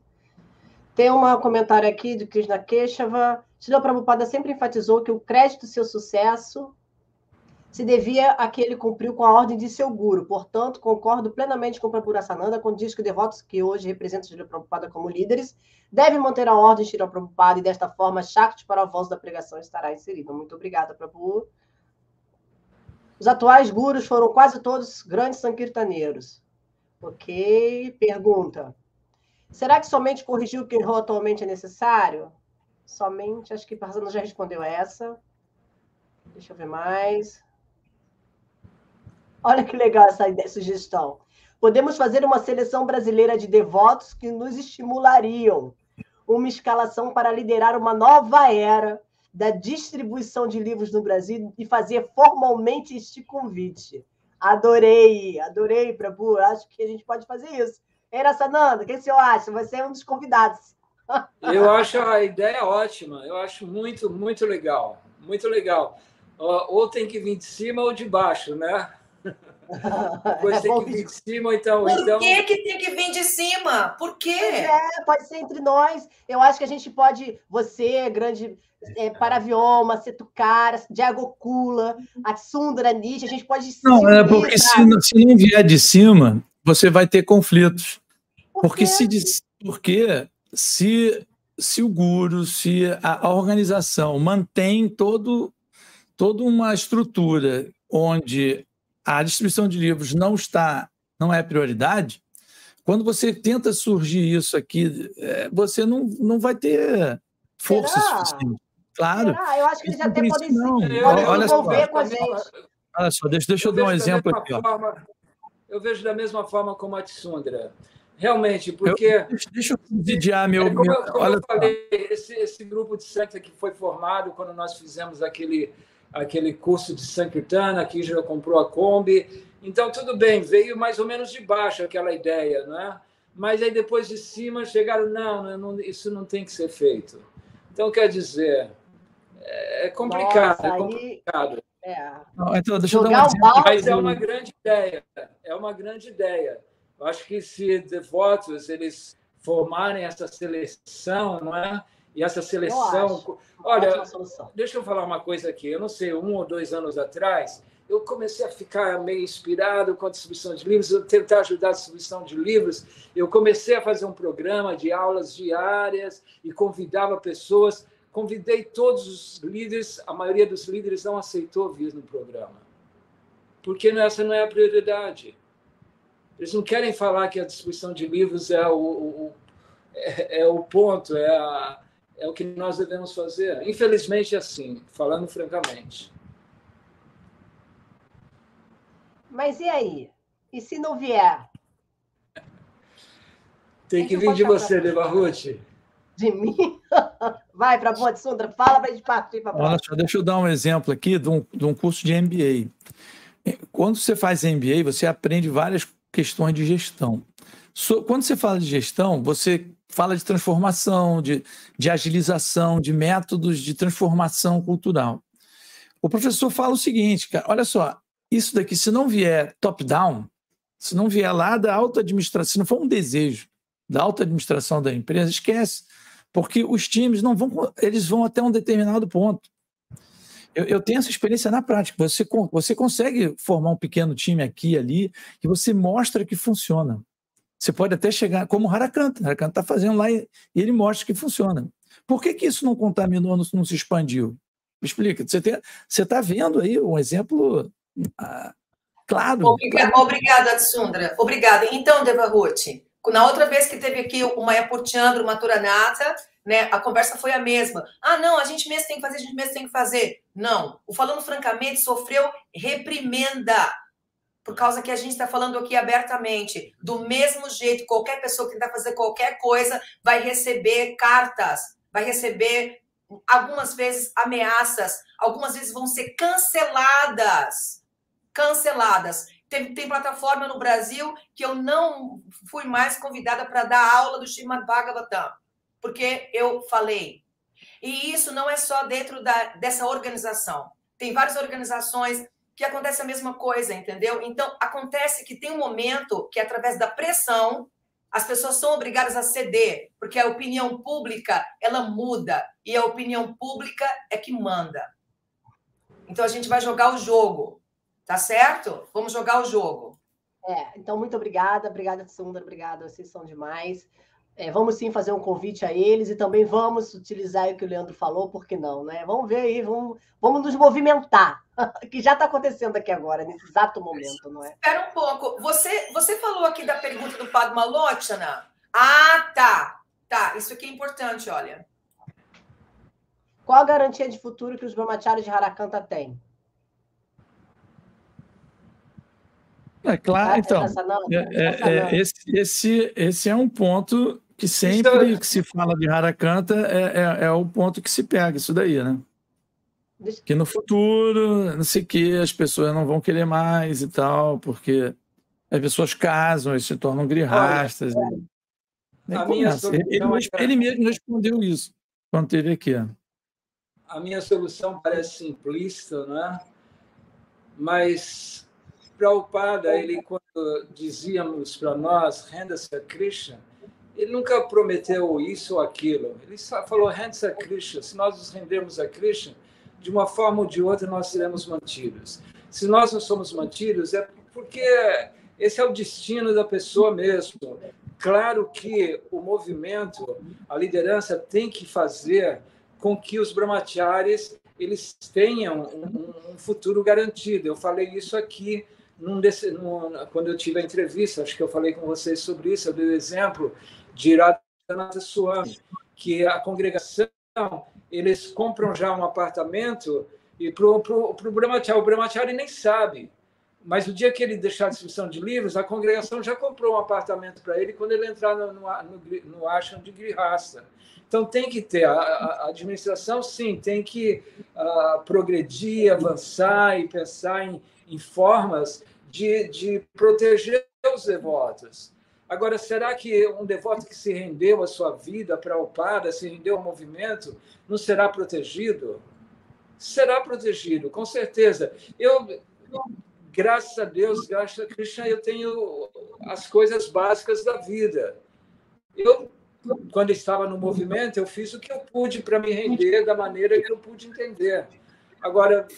Tem um comentário aqui de Krishna Keshava. Srila Prabhupada sempre enfatizou que o crédito do seu sucesso se devia a que ele cumpriu com a ordem de seu guru. Portanto, concordo plenamente com o Prabhu Sananda quando diz que devotos que hoje representam Srila Prabhupada como líderes devem manter a ordem de Srila Prabhupada e, desta forma, Shakti para o avanço da pregação estará inserido. Muito obrigada, Prabhu. Os atuais gurus foram quase todos grandes sankirtaneiros. Ok. Pergunta. Será que somente corrigir o que errou atualmente é necessário? Somente, acho que Parzana já respondeu essa. Deixa eu ver mais. Olha que legal essa ideia, sugestão. Podemos fazer uma seleção brasileira de devotos que nos estimulariam. Uma escalação para liderar uma nova era da distribuição de livros no Brasil e fazer formalmente este convite. Adorei, adorei, Prabhu. Acho que a gente pode fazer isso. Era Sananda, o que você acha? Você é um dos convidados. Eu acho a ideia ótima. Eu acho muito, muito legal. Muito legal. ou tem que vir de cima ou de baixo, né? Depois é tem que vir de cima, então. Por então... que, que tem que vir de cima? Por quê? É, pode ser entre nós. Eu acho que a gente pode, você, grande é, Paravioma, Setucara, Diago Kula, Atsundara, Nietzsche, a gente pode. Não, é porque se, se não vier de cima, você vai ter conflitos. Por porque se, porque se, se o guru, se a, a organização mantém todo, toda uma estrutura onde a distribuição de livros não está, não é prioridade, quando você tenta surgir isso aqui, é, você não, não vai ter força Será? suficiente. Claro. Será? Eu acho que eles até podem se olha envolver com a gente. Olha só, deixa, deixa eu, eu dar um exemplo aqui. Forma, eu vejo da mesma forma como a Tsundra. Realmente, porque. Eu, deixa eu subsidiar meu. É, como, meu, eu, como olha eu falei, esse, esse grupo de Santa que foi formado quando nós fizemos aquele aquele curso de Sankirtana, aqui já comprou a Kombi. Então, tudo bem, veio mais ou menos de baixo aquela ideia, não é? Mas aí depois de cima chegaram, não, não isso não tem que ser feito. Então, quer dizer, é complicado, Nossa, é complicado. Aí, é. Não, então, deixa eu dar um Mas é uma grande ideia, é uma grande ideia. Eu acho que se devotos eles formarem essa seleção, não é? E essa seleção. Olha, deixa eu falar uma coisa aqui. Eu não sei, um ou dois anos atrás, eu comecei a ficar meio inspirado com a distribuição de livros, eu tentar ajudar a distribuição de livros. Eu comecei a fazer um programa de aulas diárias e convidava pessoas. Convidei todos os líderes, a maioria dos líderes não aceitou vir no programa. Porque essa não é a prioridade. Eles não querem falar que a distribuição de livros é o, o é, é, o ponto, é a, é o que nós devemos fazer. Infelizmente, é assim, falando francamente. Mas e aí? E se não vier? Tem que vir de você, Deva Ruth. De mim? Vai para a Boa de Sundra, fala para a gente partir para Olha só, deixa eu dar um exemplo aqui de um, de um curso de MBA. Quando você faz MBA, você aprende várias questões de gestão. Quando você fala de gestão, você fala de transformação, de, de agilização, de métodos de transformação cultural. O professor fala o seguinte, cara, olha só, isso daqui, se não vier top-down, se não vier lá da alta administração, se não for um desejo da alta administração da empresa, esquece, porque os times não vão, eles vão até um determinado ponto. Eu, eu tenho essa experiência na prática. Você, você consegue formar um pequeno time aqui e ali, e você mostra que funciona. Você pode até chegar, como o Harakanta. O Harakanta está fazendo lá e, e, ele mostra que funciona. Por que, que isso não contaminou, não, não se expandiu? Me explica. Você está vendo aí um exemplo ah, claro. Obrigada, obrigada, Sundra. Obrigada. Então, Deva Ruth, na outra vez que teve aqui o Maia Purtiandro, uma Turanata, né, a conversa foi a mesma. Ah, não, a gente mesmo tem que fazer, a gente mesmo tem que fazer. Não. O Falando Francamente sofreu reprimenda por causa que a gente está falando aqui abertamente. Do mesmo jeito, qualquer pessoa que tentar fazer qualquer coisa vai receber cartas, vai receber algumas vezes ameaças, algumas vezes vão ser canceladas. Canceladas. Tem, tem plataforma no Brasil que eu não fui mais convidada para dar aula do Srimad Bhagavatam, porque eu falei. E isso não é só dentro da, dessa organização. Tem várias organizações que acontece a mesma coisa, entendeu? Então, acontece que tem um momento que, através da pressão, as pessoas são obrigadas a ceder, porque a opinião pública, ela muda, e a opinião pública é que manda. Então, a gente vai jogar o jogo, tá certo? Vamos jogar o jogo. É, então, muito obrigada, obrigada, Sundar, obrigada, vocês são demais. É, vamos sim fazer um convite a eles e também vamos utilizar o que o Leandro falou, por que não, né? Vamos ver aí, vamos, vamos nos movimentar, que já está acontecendo aqui agora, nesse exato momento, não é? Espera um pouco, você, você falou aqui da pergunta do Padma Lochana? Ah, tá, tá, isso aqui é importante, olha. Qual a garantia de futuro que os brahmacharis de Harakanta têm? É claro, então. É, é, é, esse, esse, esse é um ponto que sempre que se fala de Harakanta é, é, é, o ponto que se pega, isso daí, né? Que no futuro, não sei o que, as pessoas não vão querer mais e tal, porque as pessoas casam e se tornam grihastas. Olha, e... ele, ele, ele, mesmo respondeu isso quando teve aqui. a minha solução parece simplista, né? mas Prabhupada, ele, quando dizíamos para nós, renda-se a Krishna, ele nunca prometeu isso ou aquilo. Ele só falou, renda-se a Krishna. Se nós nos rendermos a Krishna, de uma forma ou de outra nós seremos mantidos. Se nós não somos mantidos, é porque esse é o destino da pessoa mesmo. Claro que o movimento, a liderança tem que fazer com que os brahmacharis eles tenham um, um futuro garantido. Eu falei isso aqui num desse, num, quando eu tive a entrevista, acho que eu falei com vocês sobre isso, eu dei o exemplo de Radhanatha Swami, que a congregação, eles compram já um apartamento e para o Brahmachari, o Brahmachari nem sabe, mas o dia que ele deixar a distribuição de livros, a congregação já comprou um apartamento para ele quando ele entrar no, no, no, no ashram de Grihasta. Então, tem que ter, a, a administração, sim, tem que uh, progredir, avançar e pensar em, em formas de, de proteger os devotos. Agora, será que um devoto que se rendeu à sua vida para o Pada, se rendeu ao movimento, não será protegido? Será protegido, com certeza. Eu, graças a Deus, graças a Krishna, eu tenho as coisas básicas da vida. Eu, quando estava no movimento, eu fiz o que eu pude para me render da maneira que eu pude entender. Agora,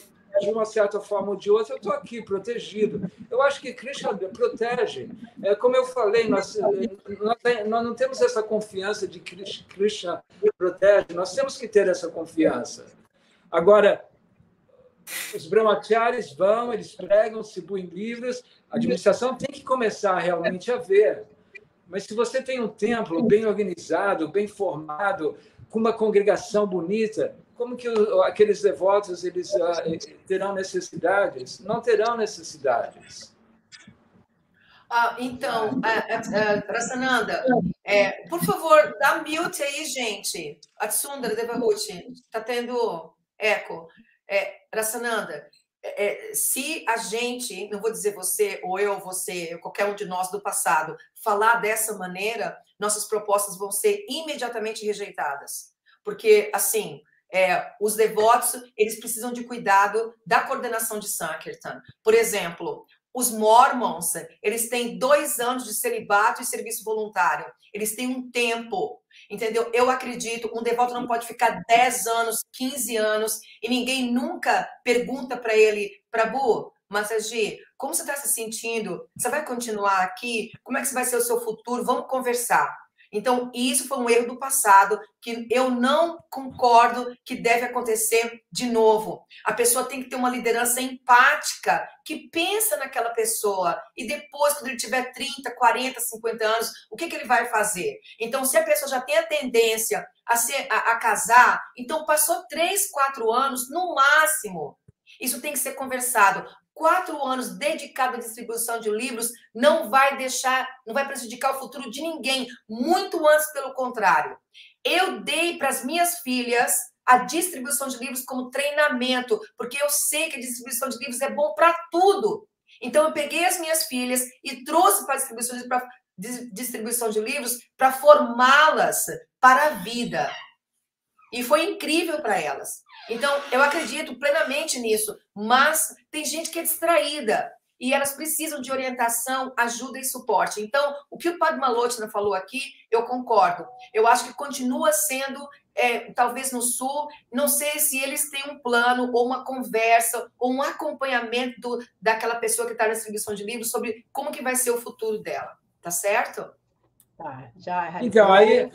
de uma certa forma ou de outra, eu estou aqui protegido. Eu acho que Krishna protege. É, como eu falei, nós, nós, nós não temos essa confiança de que Krishna protege, nós temos que ter essa confiança. Agora, os brahmacharis vão, eles pregam, distribuem livros, a administração tem que começar realmente a ver. Mas se você tem um templo bem organizado, bem formado, com uma congregação bonita, como que aqueles devotos eles uh, terão necessidades? Não terão necessidades. Ah, então, Rasananda, é, por favor, dá mute aí, gente. Atsundara Devahuti, está tendo eco. É, Rasananda, é, é, se a gente, não vou dizer você, ou eu, você, qualquer um de nós do passado, falar dessa maneira, nossas propostas vão ser imediatamente rejeitadas. Porque, assim, é, os devotos eles precisam de cuidado da coordenação de Sankirtan. Por exemplo, os mormons eles têm dois anos de celibato e serviço voluntário. Eles têm um tempo, entendeu? Eu acredito, um devoto não pode ficar 10 anos, 15 anos e ninguém nunca pergunta para ele, Prabhu, Massaji, como você está se sentindo? Você vai continuar aqui? Como é que vai ser o seu futuro? Vamos conversar. Então, isso foi um erro do passado que eu não concordo que deve acontecer de novo. A pessoa tem que ter uma liderança empática, que pensa naquela pessoa e depois, quando ele tiver 30, 40, 50 anos, o que, que ele vai fazer? Então, se a pessoa já tem a tendência a, ser, a, a casar, então passou 3, 4 anos no máximo. Isso tem que ser conversado quatro anos dedicado à distribuição de livros não vai deixar, não vai prejudicar o futuro de ninguém, muito antes pelo contrário. Eu dei para as minhas filhas a distribuição de livros como treinamento, porque eu sei que a distribuição de livros é bom para tudo. Então eu peguei as minhas filhas e trouxe para a distribuição de, pra, distribuição de livros para formá-las para a vida. E foi incrível para elas. Então, eu acredito plenamente nisso, mas tem gente que é distraída e elas precisam de orientação, ajuda e suporte. Então, o que o Padma Lotina falou aqui, eu concordo. Eu acho que continua sendo, é, talvez no Sul, não sei se eles têm um plano ou uma conversa ou um acompanhamento do, daquela pessoa que está na distribuição de livros sobre como que vai ser o futuro dela. Tá certo? Tá, já. Então, aí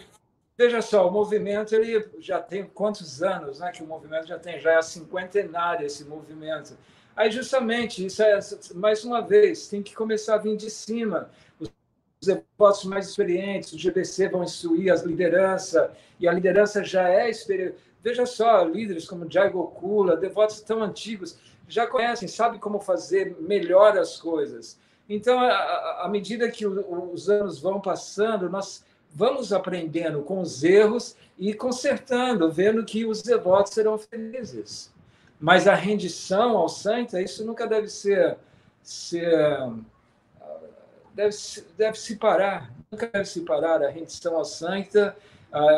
Veja só, o movimento ele já tem quantos anos, né? Que o movimento já tem, já é cinquentenário esse movimento. Aí justamente isso é mais uma vez tem que começar a vir de cima. Os devotos mais experientes, o GBC vão instruir as lideranças e a liderança já é experiente. Veja só, líderes como Jai Gokula, devotos tão antigos, já conhecem, sabem como fazer melhor as coisas. Então, à medida que os anos vão passando, nós vamos aprendendo com os erros e consertando, vendo que os devotos serão felizes. Mas a rendição ao Santa, isso nunca deve ser, ser deve, deve se parar, nunca deve se parar a rendição ao Santa,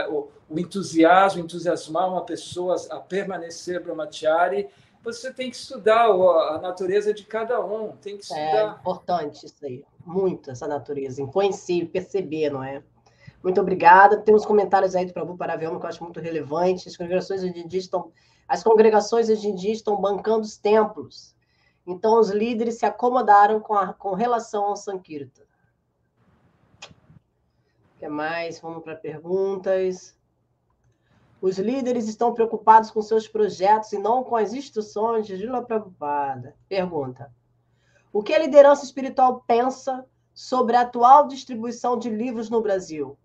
o, entusiasmo, entusiasmar uma pessoa a permanecer brahmachari, você tem que estudar a natureza de cada um, tem que é estudar. É importante isso aí, muito essa natureza, em si, perceber, não é? Muito obrigada. Temos comentários aí do Prabhu Paravelma que eu acho muito relevante. As congregações hoje em dia estão, as congregações hoje em dia estão bancando os templos. Então, os líderes se acomodaram com, a, com relação ao Sankirtan. O que mais? Vamos para perguntas. Os líderes estão preocupados com seus projetos e não com as instruções de Lila Prabhupada. Pergunta. O que a liderança espiritual pensa sobre a atual distribuição de livros no Brasil?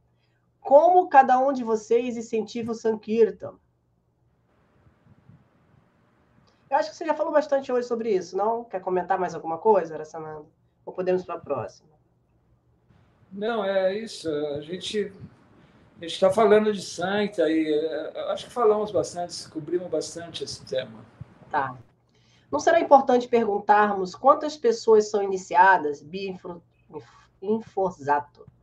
Como cada um de vocês incentiva o Sankirtan? Eu acho que você já falou bastante hoje sobre isso, não? Quer comentar mais alguma coisa, Arasananda? Ou podemos para a próxima? Não, é isso. A gente está falando de Santa e eh, acho que falamos bastante, cobrimos bastante esse tema. Tá. Não será importante perguntarmos quantas pessoas são iniciadas, Inforzato?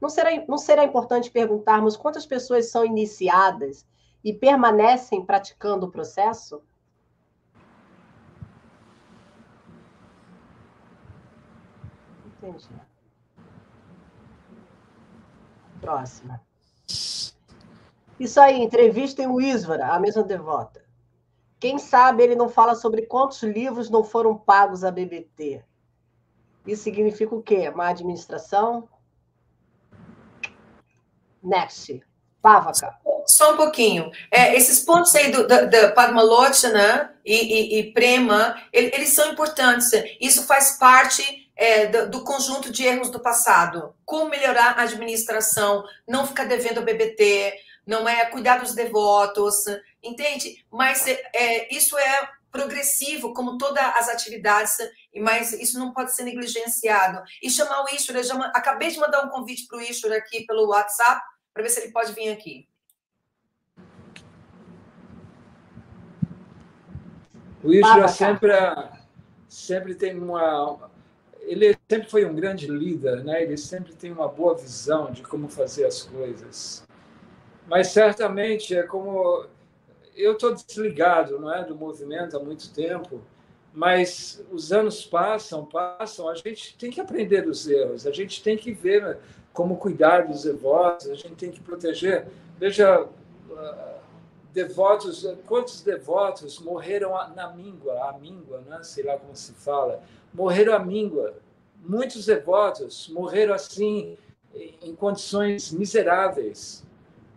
Não será, não será importante perguntarmos quantas pessoas são iniciadas e permanecem praticando o processo? Entendi. Próxima. Isso aí, entrevistem o Isvara, a mesma devota. Quem sabe ele não fala sobre quantos livros não foram pagos à BBT. Isso significa o quê? Má administração? Next. Pavaka. Só um pouquinho. É, esses pontos aí do, do Padmalochana e, e, e Prema, eles são importantes. Isso faz parte é, do, do, conjunto de erros do passado. Como melhorar a administração, não ficar devendo ao BBT, não é cuidar dos devotos, entende? Mas é, isso é progressivo, como todas as atividades, mas isso não pode ser negligenciado. E chamar o Ishura, chama, acabei de mandar um convite para o Ishura aqui pelo WhatsApp, para ver se ele pode vir aqui. O Ishura sempre, sempre tem uma. Ele sempre foi um grande líder, né? ele sempre tem uma boa visão de como fazer as coisas. Mas certamente é como eu estou desligado, não é, do movimento há muito tempo, mas os anos passam, passam, a gente tem que aprender dos erros, a gente tem que ver como cuidar dos devotos, a gente tem que proteger. Veja, ah, devotos, quantos devotos morreram na míngua, a míngua, né? sei lá como se fala, morreram à míngua. Muitos devotos morreram assim, em condições miseráveis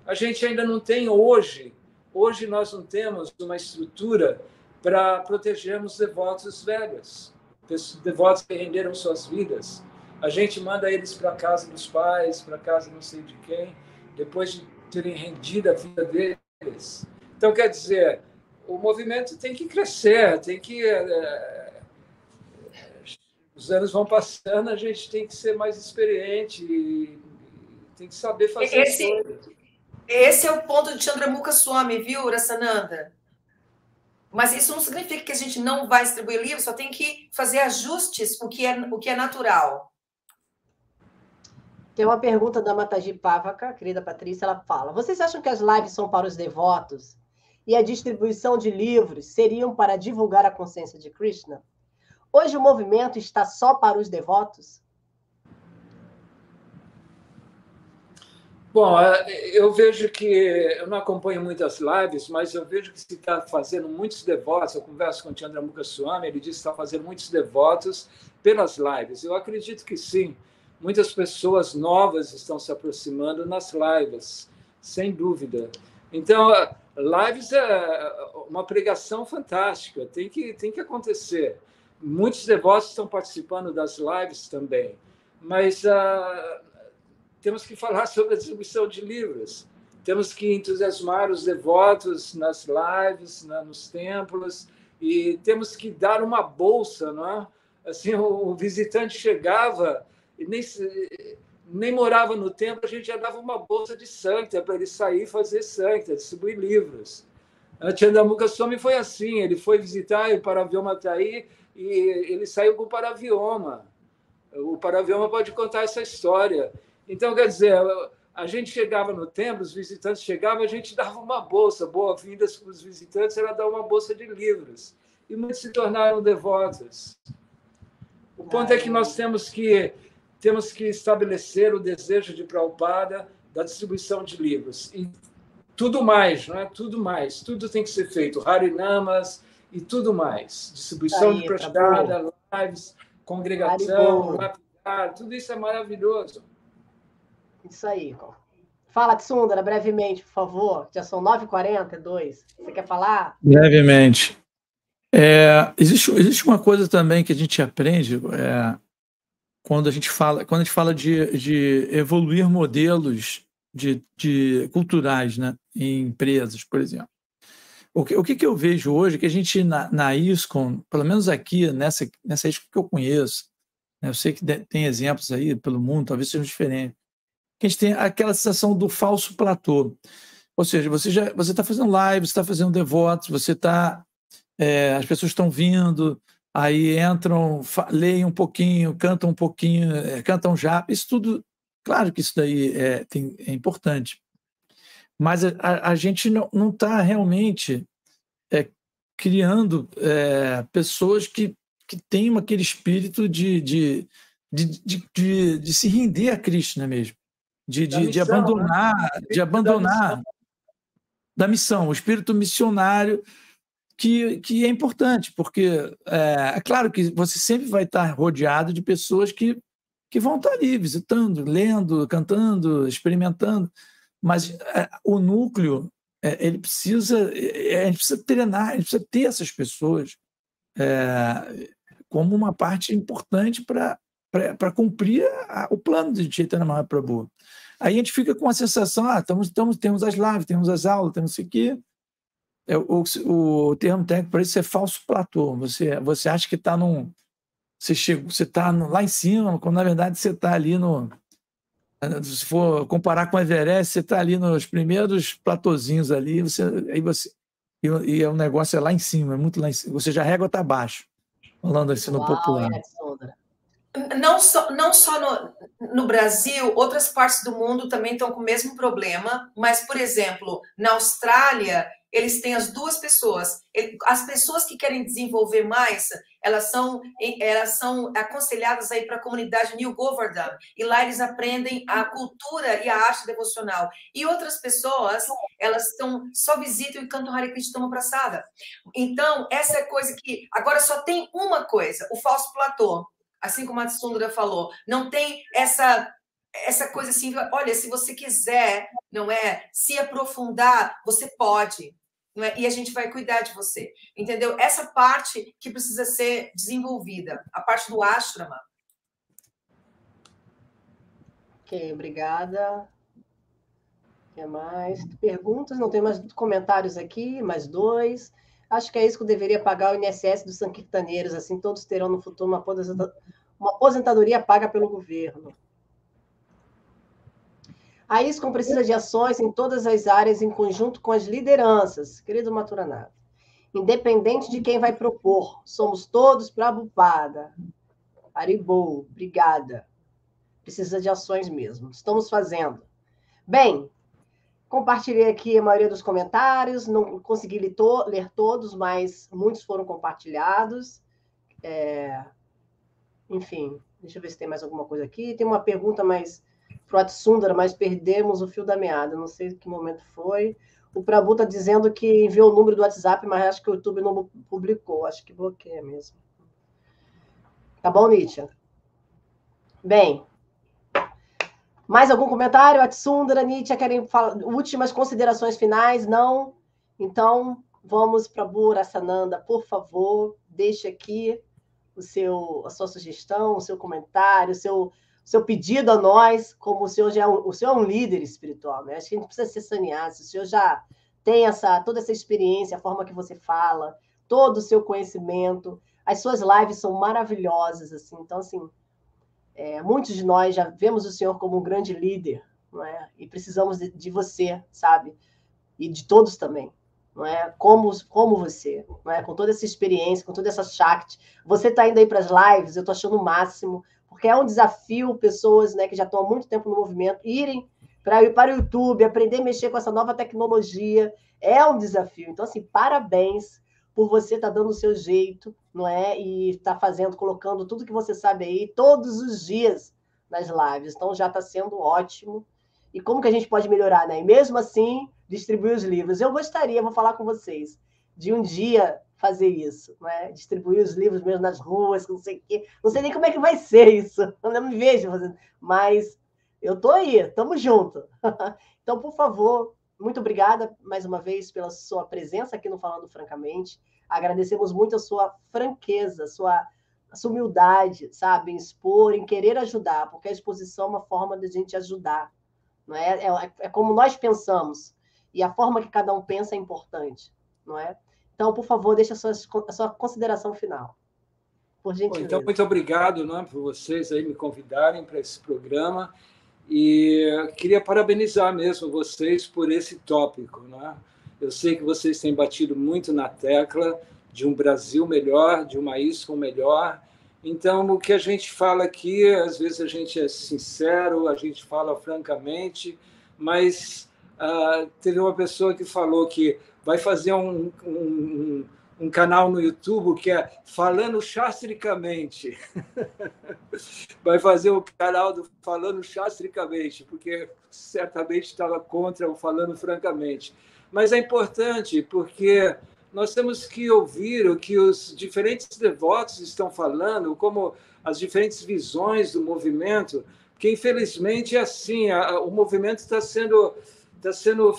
a gente ainda não tem hoje, hoje nós não temos uma estrutura para protegermos devotos velhos, devotos que renderam suas vidas. A gente manda eles para a casa dos pais, para a casa não sei de quem, depois de terem rendido a vida deles. Então, quer dizer, o movimento tem que crescer, tem que. É, os anos vão passando, a gente tem que ser mais experiente, tem que saber fazer Esse... coisas. Esse é o ponto de Chandramukha Swami, viu, Urasananda? Mas isso não significa que a gente não vai distribuir livros, só tem que fazer ajustes, o que é, o que é natural. Tem uma pergunta da Mataji Pavaka, querida Patrícia, ela fala: Vocês acham que as lives são para os devotos e a distribuição de livros seriam para divulgar a consciência de Krishna? Hoje o movimento está só para os devotos? Bom, é, eu vejo que eu não acompanho muitas lives, mas eu vejo que se está fazendo muitos devotos. Eu converso com o Chandra Mukaswamy, ele disse que está fazendo muitos devotos pelas lives. Eu acredito que sim. Muitas pessoas novas estão se aproximando nas lives, sem dúvida. Então, lives é uma pregação fantástica, tem que, tem que acontecer. Muitos devotos estão participando das lives também, mas uh, temos que falar sobre a distribuição de livros, temos que entusiasmar os devotos nas lives, nos templos, e temos que dar uma bolsa, não é? Assim, o, visitante chegava e nem, nem morava no templo, a gente já dava uma bolsa de santa para ele sair e fazer santa, distribuir livros. A Chandamuka Swami foi assim, ele foi visitar o Paravioma está aí e ele saiu com o Paravioma. O Paravioma pode contar essa história. Então, quer dizer, a gente chegava no templo, os visitantes chegavam, a gente dava uma bolsa, boas-vindas para os visitantes, era dar uma bolsa de livros. E muitos se tornaram devotos. O ponto é que nós temos que temos que estabelecer o desejo de Prabhupada da distribuição de livros. E tudo mais, não é? Tudo mais. Tudo tem que ser feito. Harinamas e tudo mais. Distribuição aí, de prachada, tá lives, congregação, lapidar, tudo isso é maravilhoso. Isso aí. Fala, Tsundara, brevemente, por favor. Já são 9h42. Você quer falar? Brevemente. É, existe, existe uma coisa também que a gente aprende é, quando a gente fala, quando a gente fala de, de evoluir modelos de, de culturais né, em empresas, por exemplo. O que, o que, que eu vejo hoje é que a gente, na, na pelo menos aqui, nessa, nessa que eu conheço, né, eu sei que tem exemplos aí pelo mundo, talvez sejam diferentes, que a gente tem aquela sensação do falso platô. Ou seja, você já você está fazendo live, você está fazendo devotos, você está. É, as pessoas estão vindo, aí entram, leem um pouquinho, cantam um pouquinho, é, cantam já. Isso tudo, claro que isso daí é, tem, é importante. Mas a, a gente não está realmente é, criando é, pessoas que, que tenham aquele espírito de, de, de, de, de, se render a não é mesmo? De, de, missão, de abandonar, né? de abandonar da missão. da missão, o espírito missionário que, que é importante, porque é, é, claro que você sempre vai estar rodeado de pessoas que, que vão estar ali visitando, lendo, cantando, experimentando, mas é, o núcleo é, ele precisa, é, a gente precisa treinar, a gente precisa ter essas pessoas é, como uma parte importante para para cumprir a, o plano de Chaitanya Mahaprabhu. Aí a gente fica com a sensação, ah, estamos, estamos, temos as lives, temos as aulas, temos isso aqui. É, o, o termo técnico para isso é falso platô. Você, você acha que está num. Você chegou, você está lá em cima, quando na verdade você está ali no. Se for comparar com o Everest, você está ali nos primeiros platôzinhos ali, você, aí você, e, e o negócio é lá em cima, é muito lá em cima. Você já régua está abaixo, falando assim no Uau, popular. É, não só, não só no, no Brasil, outras partes do mundo também estão com o mesmo problema, mas, por exemplo, na Austrália, eles têm as duas pessoas. As pessoas que querem desenvolver mais, elas são, elas são aconselhadas aí para a comunidade New Govardhan, e lá eles aprendem a cultura e a arte devocional. E outras pessoas, elas estão só visitam e cantam Hare Krishna tomam praçada. Então, essa é coisa que agora só tem uma coisa, o falso platô assim como a Tsundra falou, não tem essa essa coisa assim, olha, se você quiser, não é, se aprofundar, você pode, não é? E a gente vai cuidar de você. Entendeu? Essa parte que precisa ser desenvolvida, a parte do ashrama. OK, obrigada. O que mais? Perguntas? Não tem mais comentários aqui, mais dois. Acho que é isso que deveria pagar o INSS dos sanquirtaneiros, assim todos terão no futuro uma aposentadoria paga pelo governo. A ISCOM precisa de ações em todas as áreas em conjunto com as lideranças, querido Maturanato. Independente de quem vai propor, somos todos para a Bupada. Aribou, obrigada. Precisa de ações mesmo. Estamos fazendo. Bem, Compartilhei aqui a maioria dos comentários, não consegui ler, to ler todos, mas muitos foram compartilhados. É... Enfim, deixa eu ver se tem mais alguma coisa aqui. Tem uma pergunta mais para o Atsundara, mas perdemos o fio da meada, não sei que momento foi. O Prabhu está dizendo que enviou o número do WhatsApp, mas acho que o YouTube não publicou, acho que bloqueia mesmo. Tá bom, Nietzsche? Bem, mais algum comentário? Atsundra, Nietzsche, querem falar últimas considerações finais? Não? Então, vamos para Burasananda, por favor, deixe aqui o seu, a sua sugestão, o seu comentário, o seu, seu pedido a nós, como o senhor já é um, o senhor é um líder espiritual, né? Acho que a gente precisa ser sannyasi, o senhor já tem essa, toda essa experiência, a forma que você fala, todo o seu conhecimento, as suas lives são maravilhosas, assim, então, assim, é, muitos de nós já vemos o Senhor como um grande líder, não é? E precisamos de, de você, sabe? E de todos também, não é? Como, como você, não é? Com toda essa experiência, com toda essa Shakti. Você está indo aí para as lives, eu estou achando o máximo, porque é um desafio pessoas né, que já estão há muito tempo no movimento irem para ir para o YouTube, aprender a mexer com essa nova tecnologia. É um desafio. Então, assim, parabéns por você estar tá dando o seu jeito, não é? E estar tá fazendo, colocando tudo que você sabe aí todos os dias nas lives. Então, já está sendo ótimo. E como que a gente pode melhorar, né? E mesmo assim, distribuir os livros. Eu gostaria, vou falar com vocês, de um dia fazer isso, né? distribuir os livros mesmo nas ruas, não sei o quê. Não sei nem como é que vai ser isso, eu não me vejo fazendo, mas eu estou aí, estamos juntos. Então, por favor, muito obrigada mais uma vez pela sua presença aqui no Falando Francamente. Agradecemos muito a sua franqueza, a sua, a sua humildade, sabe, em expor, em querer ajudar, porque a exposição é uma forma de a gente ajudar. Não é? É, é como nós pensamos, e a forma que cada um pensa é importante, não é? Então, por favor, deixe a sua, a sua consideração final. Por gentileza. Então, muito obrigado né, por vocês aí me convidarem para esse programa. E queria parabenizar mesmo vocês por esse tópico. Né? Eu sei que vocês têm batido muito na tecla de um Brasil melhor, de uma ISCOM melhor. Então, o que a gente fala aqui, às vezes a gente é sincero, a gente fala francamente, mas uh, teve uma pessoa que falou que vai fazer um, um, um canal no YouTube que é Falando Chastricamente. vai fazer o canal do Falando Chastricamente, porque certamente estava contra o Falando Francamente. Mas é importante porque nós temos que ouvir o que os diferentes devotos estão falando, como as diferentes visões do movimento, porque infelizmente é assim, a, o movimento está sendo, está sendo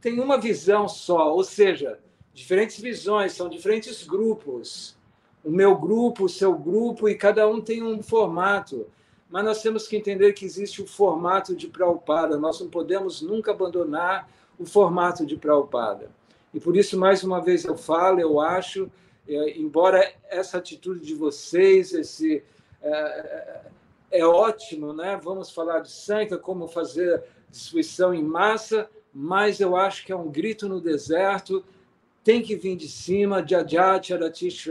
tem uma visão só, ou seja, diferentes visões, são diferentes grupos. O meu grupo, o seu grupo, e cada um tem um formato. Mas nós temos que entender que existe o formato de Prabhupada. Nós não podemos nunca abandonar o formato de Prabhupada. E por isso, mais uma vez, eu falo, eu acho, é, embora essa atitude de vocês, esse é, é, é ótimo, né? Vamos falar de sangue, como fazer destruição em massa, mas eu acho que é um grito no deserto, tem que vir de cima, Jajat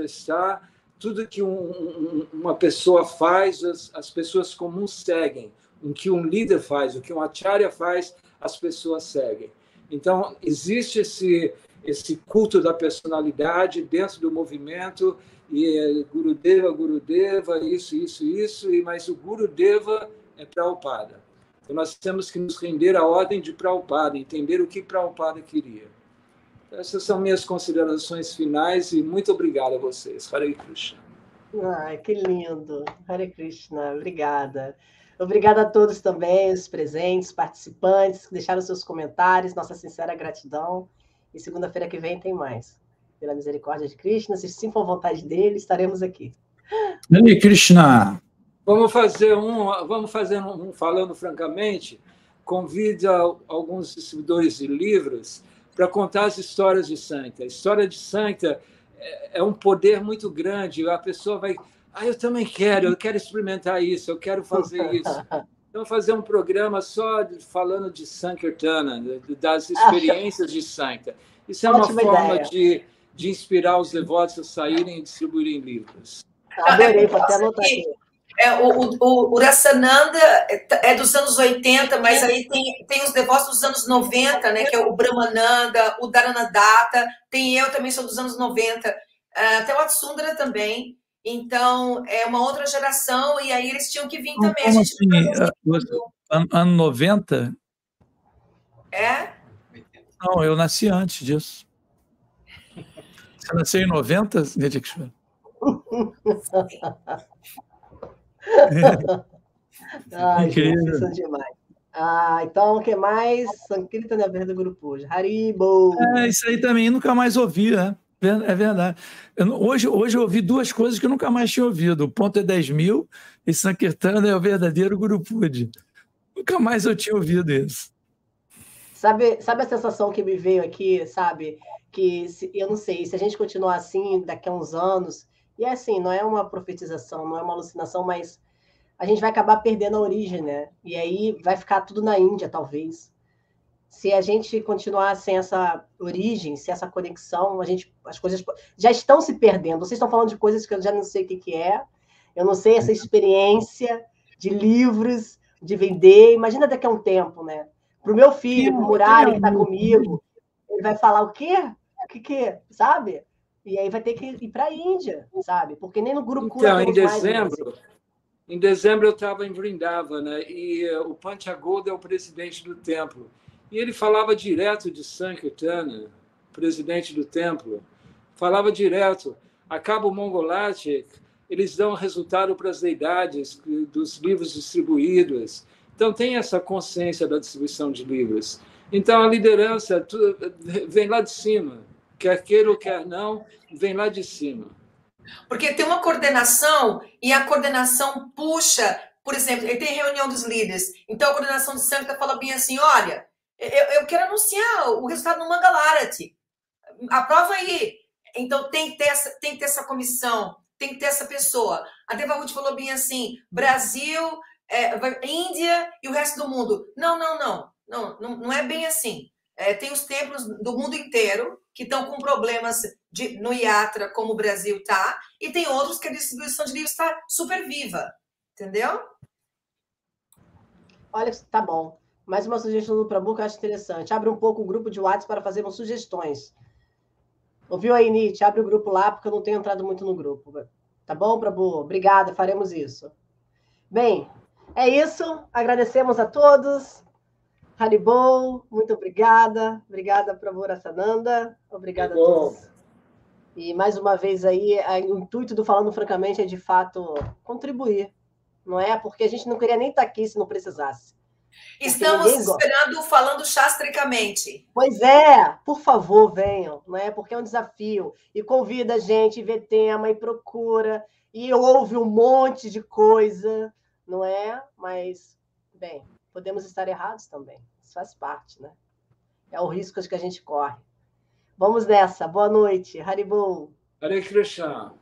está tudo que um, uma pessoa faz, as, as, pessoas comuns seguem. O que um líder faz, o que um acharya faz, as pessoas seguem. Então, existe esse, esse culto da personalidade dentro do movimento, e é Gurudeva, Gurudeva, isso, isso, isso, e mas o Gurudeva é Prabhupada. Então, nós temos que nos render à ordem de Prabhupada, entender o que Prabhupada queria. Então, essas são minhas considerações finais e muito obrigado a vocês. Hare Krishna. Ai, que lindo. Hare Krishna, obrigada. Obrigada a todos também, os presentes, participantes, que deixaram seus comentários, nossa sincera gratidão. E segunda-feira que vem tem mais. Pela misericórdia de Krishna, se sim for vontade dele, estaremos aqui. Hare Krishna. Vamos fazer um, vamos fazer um, falando francamente, convide alguns distribuidores de livros para contar as histórias de Santa. A história de Santa é, é um poder muito grande. A pessoa vai, ah, eu também quero, eu quero experimentar isso, eu quero fazer isso. Então, fazer um programa só falando de Sankirtana, das experiências de Santa. Isso é Ótima uma forma de, de inspirar os devotos a saírem e distribuírem livros. Adorei, vou até anotar aqui. É, o, o, o Rassananda é dos anos 80, mas aí tem, tem os devotos dos anos 90, né? Que é o Brahmananda, o Dharanadatta, tem eu também, sou dos anos 90, é, até o Atsundra também. Então, é uma outra geração, e aí eles tinham que vir também. Como assim? Ano, ano 90? É? Não, eu nasci antes disso. Você nasceu em 90, Nedixman? Ai, gente, são demais. Ah, então, o que mais? Sankirtana Verda Grupo hoje. Haribo! É, isso aí também nunca mais ouvi, né? É verdade. Eu, hoje, hoje eu ouvi duas coisas que eu nunca mais tinha ouvido. O ponto é 10 mil e Sankirtana é o verdadeiro Gurupude. Nunca mais eu tinha ouvido isso. Sabe, sabe a sensação que me veio aqui, sabe? Que se, eu não sei, se a gente continuar assim daqui a uns anos, e é assim, não é uma profetização, não é uma alucinação, mas a gente vai acabar perdendo a origem, né? E aí vai ficar tudo na Índia, talvez. Se a gente continuar sem essa origem, sem essa conexão, a gente, as coisas já estão se perdendo. Vocês estão falando de coisas que eu já não sei o que, que é. Eu não sei essa experiência de livros, de vender. Imagina daqui a um tempo, né? Para o meu filho, o Murari, que está comigo, ele vai falar o quê? O que, que sabe? E aí vai ter que ir para a Índia, sabe? Porque nem no grupo Então, em dezembro, em dezembro eu estava em Vrindavana né? e uh, o Panchagoda é o presidente do templo. E ele falava direto de Sankirtana, presidente do templo. Falava direto. Acaba o Mongolatic, eles dão resultado para as deidades dos livros distribuídos. Então, tem essa consciência da distribuição de livros. Então, a liderança vem lá de cima. Quer queira ou quer não, vem lá de cima. Porque tem uma coordenação e a coordenação puxa, por exemplo, tem reunião dos líderes. Então a coordenação de Santa fala bem assim: olha, eu, eu quero anunciar o resultado no Mangalarati. Aprova aí. Então tem que, ter essa, tem que ter essa comissão, tem que ter essa pessoa. A Devahut falou bem assim: Brasil, é, Índia e o resto do mundo. Não, não, não. Não, não, não é bem assim. É, tem os templos do mundo inteiro que estão com problemas de, no IATRA, como o Brasil está, e tem outros que a distribuição de livros está super viva. Entendeu? Olha, tá bom. Mais uma sugestão do Prabu que eu acho interessante. Abre um pouco o grupo de WhatsApp para fazermos sugestões. Ouviu aí, Nietzsche? Abre o grupo lá, porque eu não tenho entrado muito no grupo. Tá bom, Prabu? Obrigada, faremos isso. Bem, é isso. Agradecemos a todos. Haribol, muito obrigada. Obrigada para Sananda. Obrigada a todos. E mais uma vez aí, o intuito do Falando Francamente é de fato contribuir, não é? Porque a gente não queria nem estar tá aqui se não precisasse. Estamos esperando falando chastricamente. Pois é, por favor, venham, não é? Porque é um desafio. E convida a gente, vê tema e procura, e ouve um monte de coisa, não é? Mas, bem, podemos estar errados também. Isso faz parte, né? É o risco que a gente corre. Vamos nessa. Boa noite. Haribo. Hare Krishna.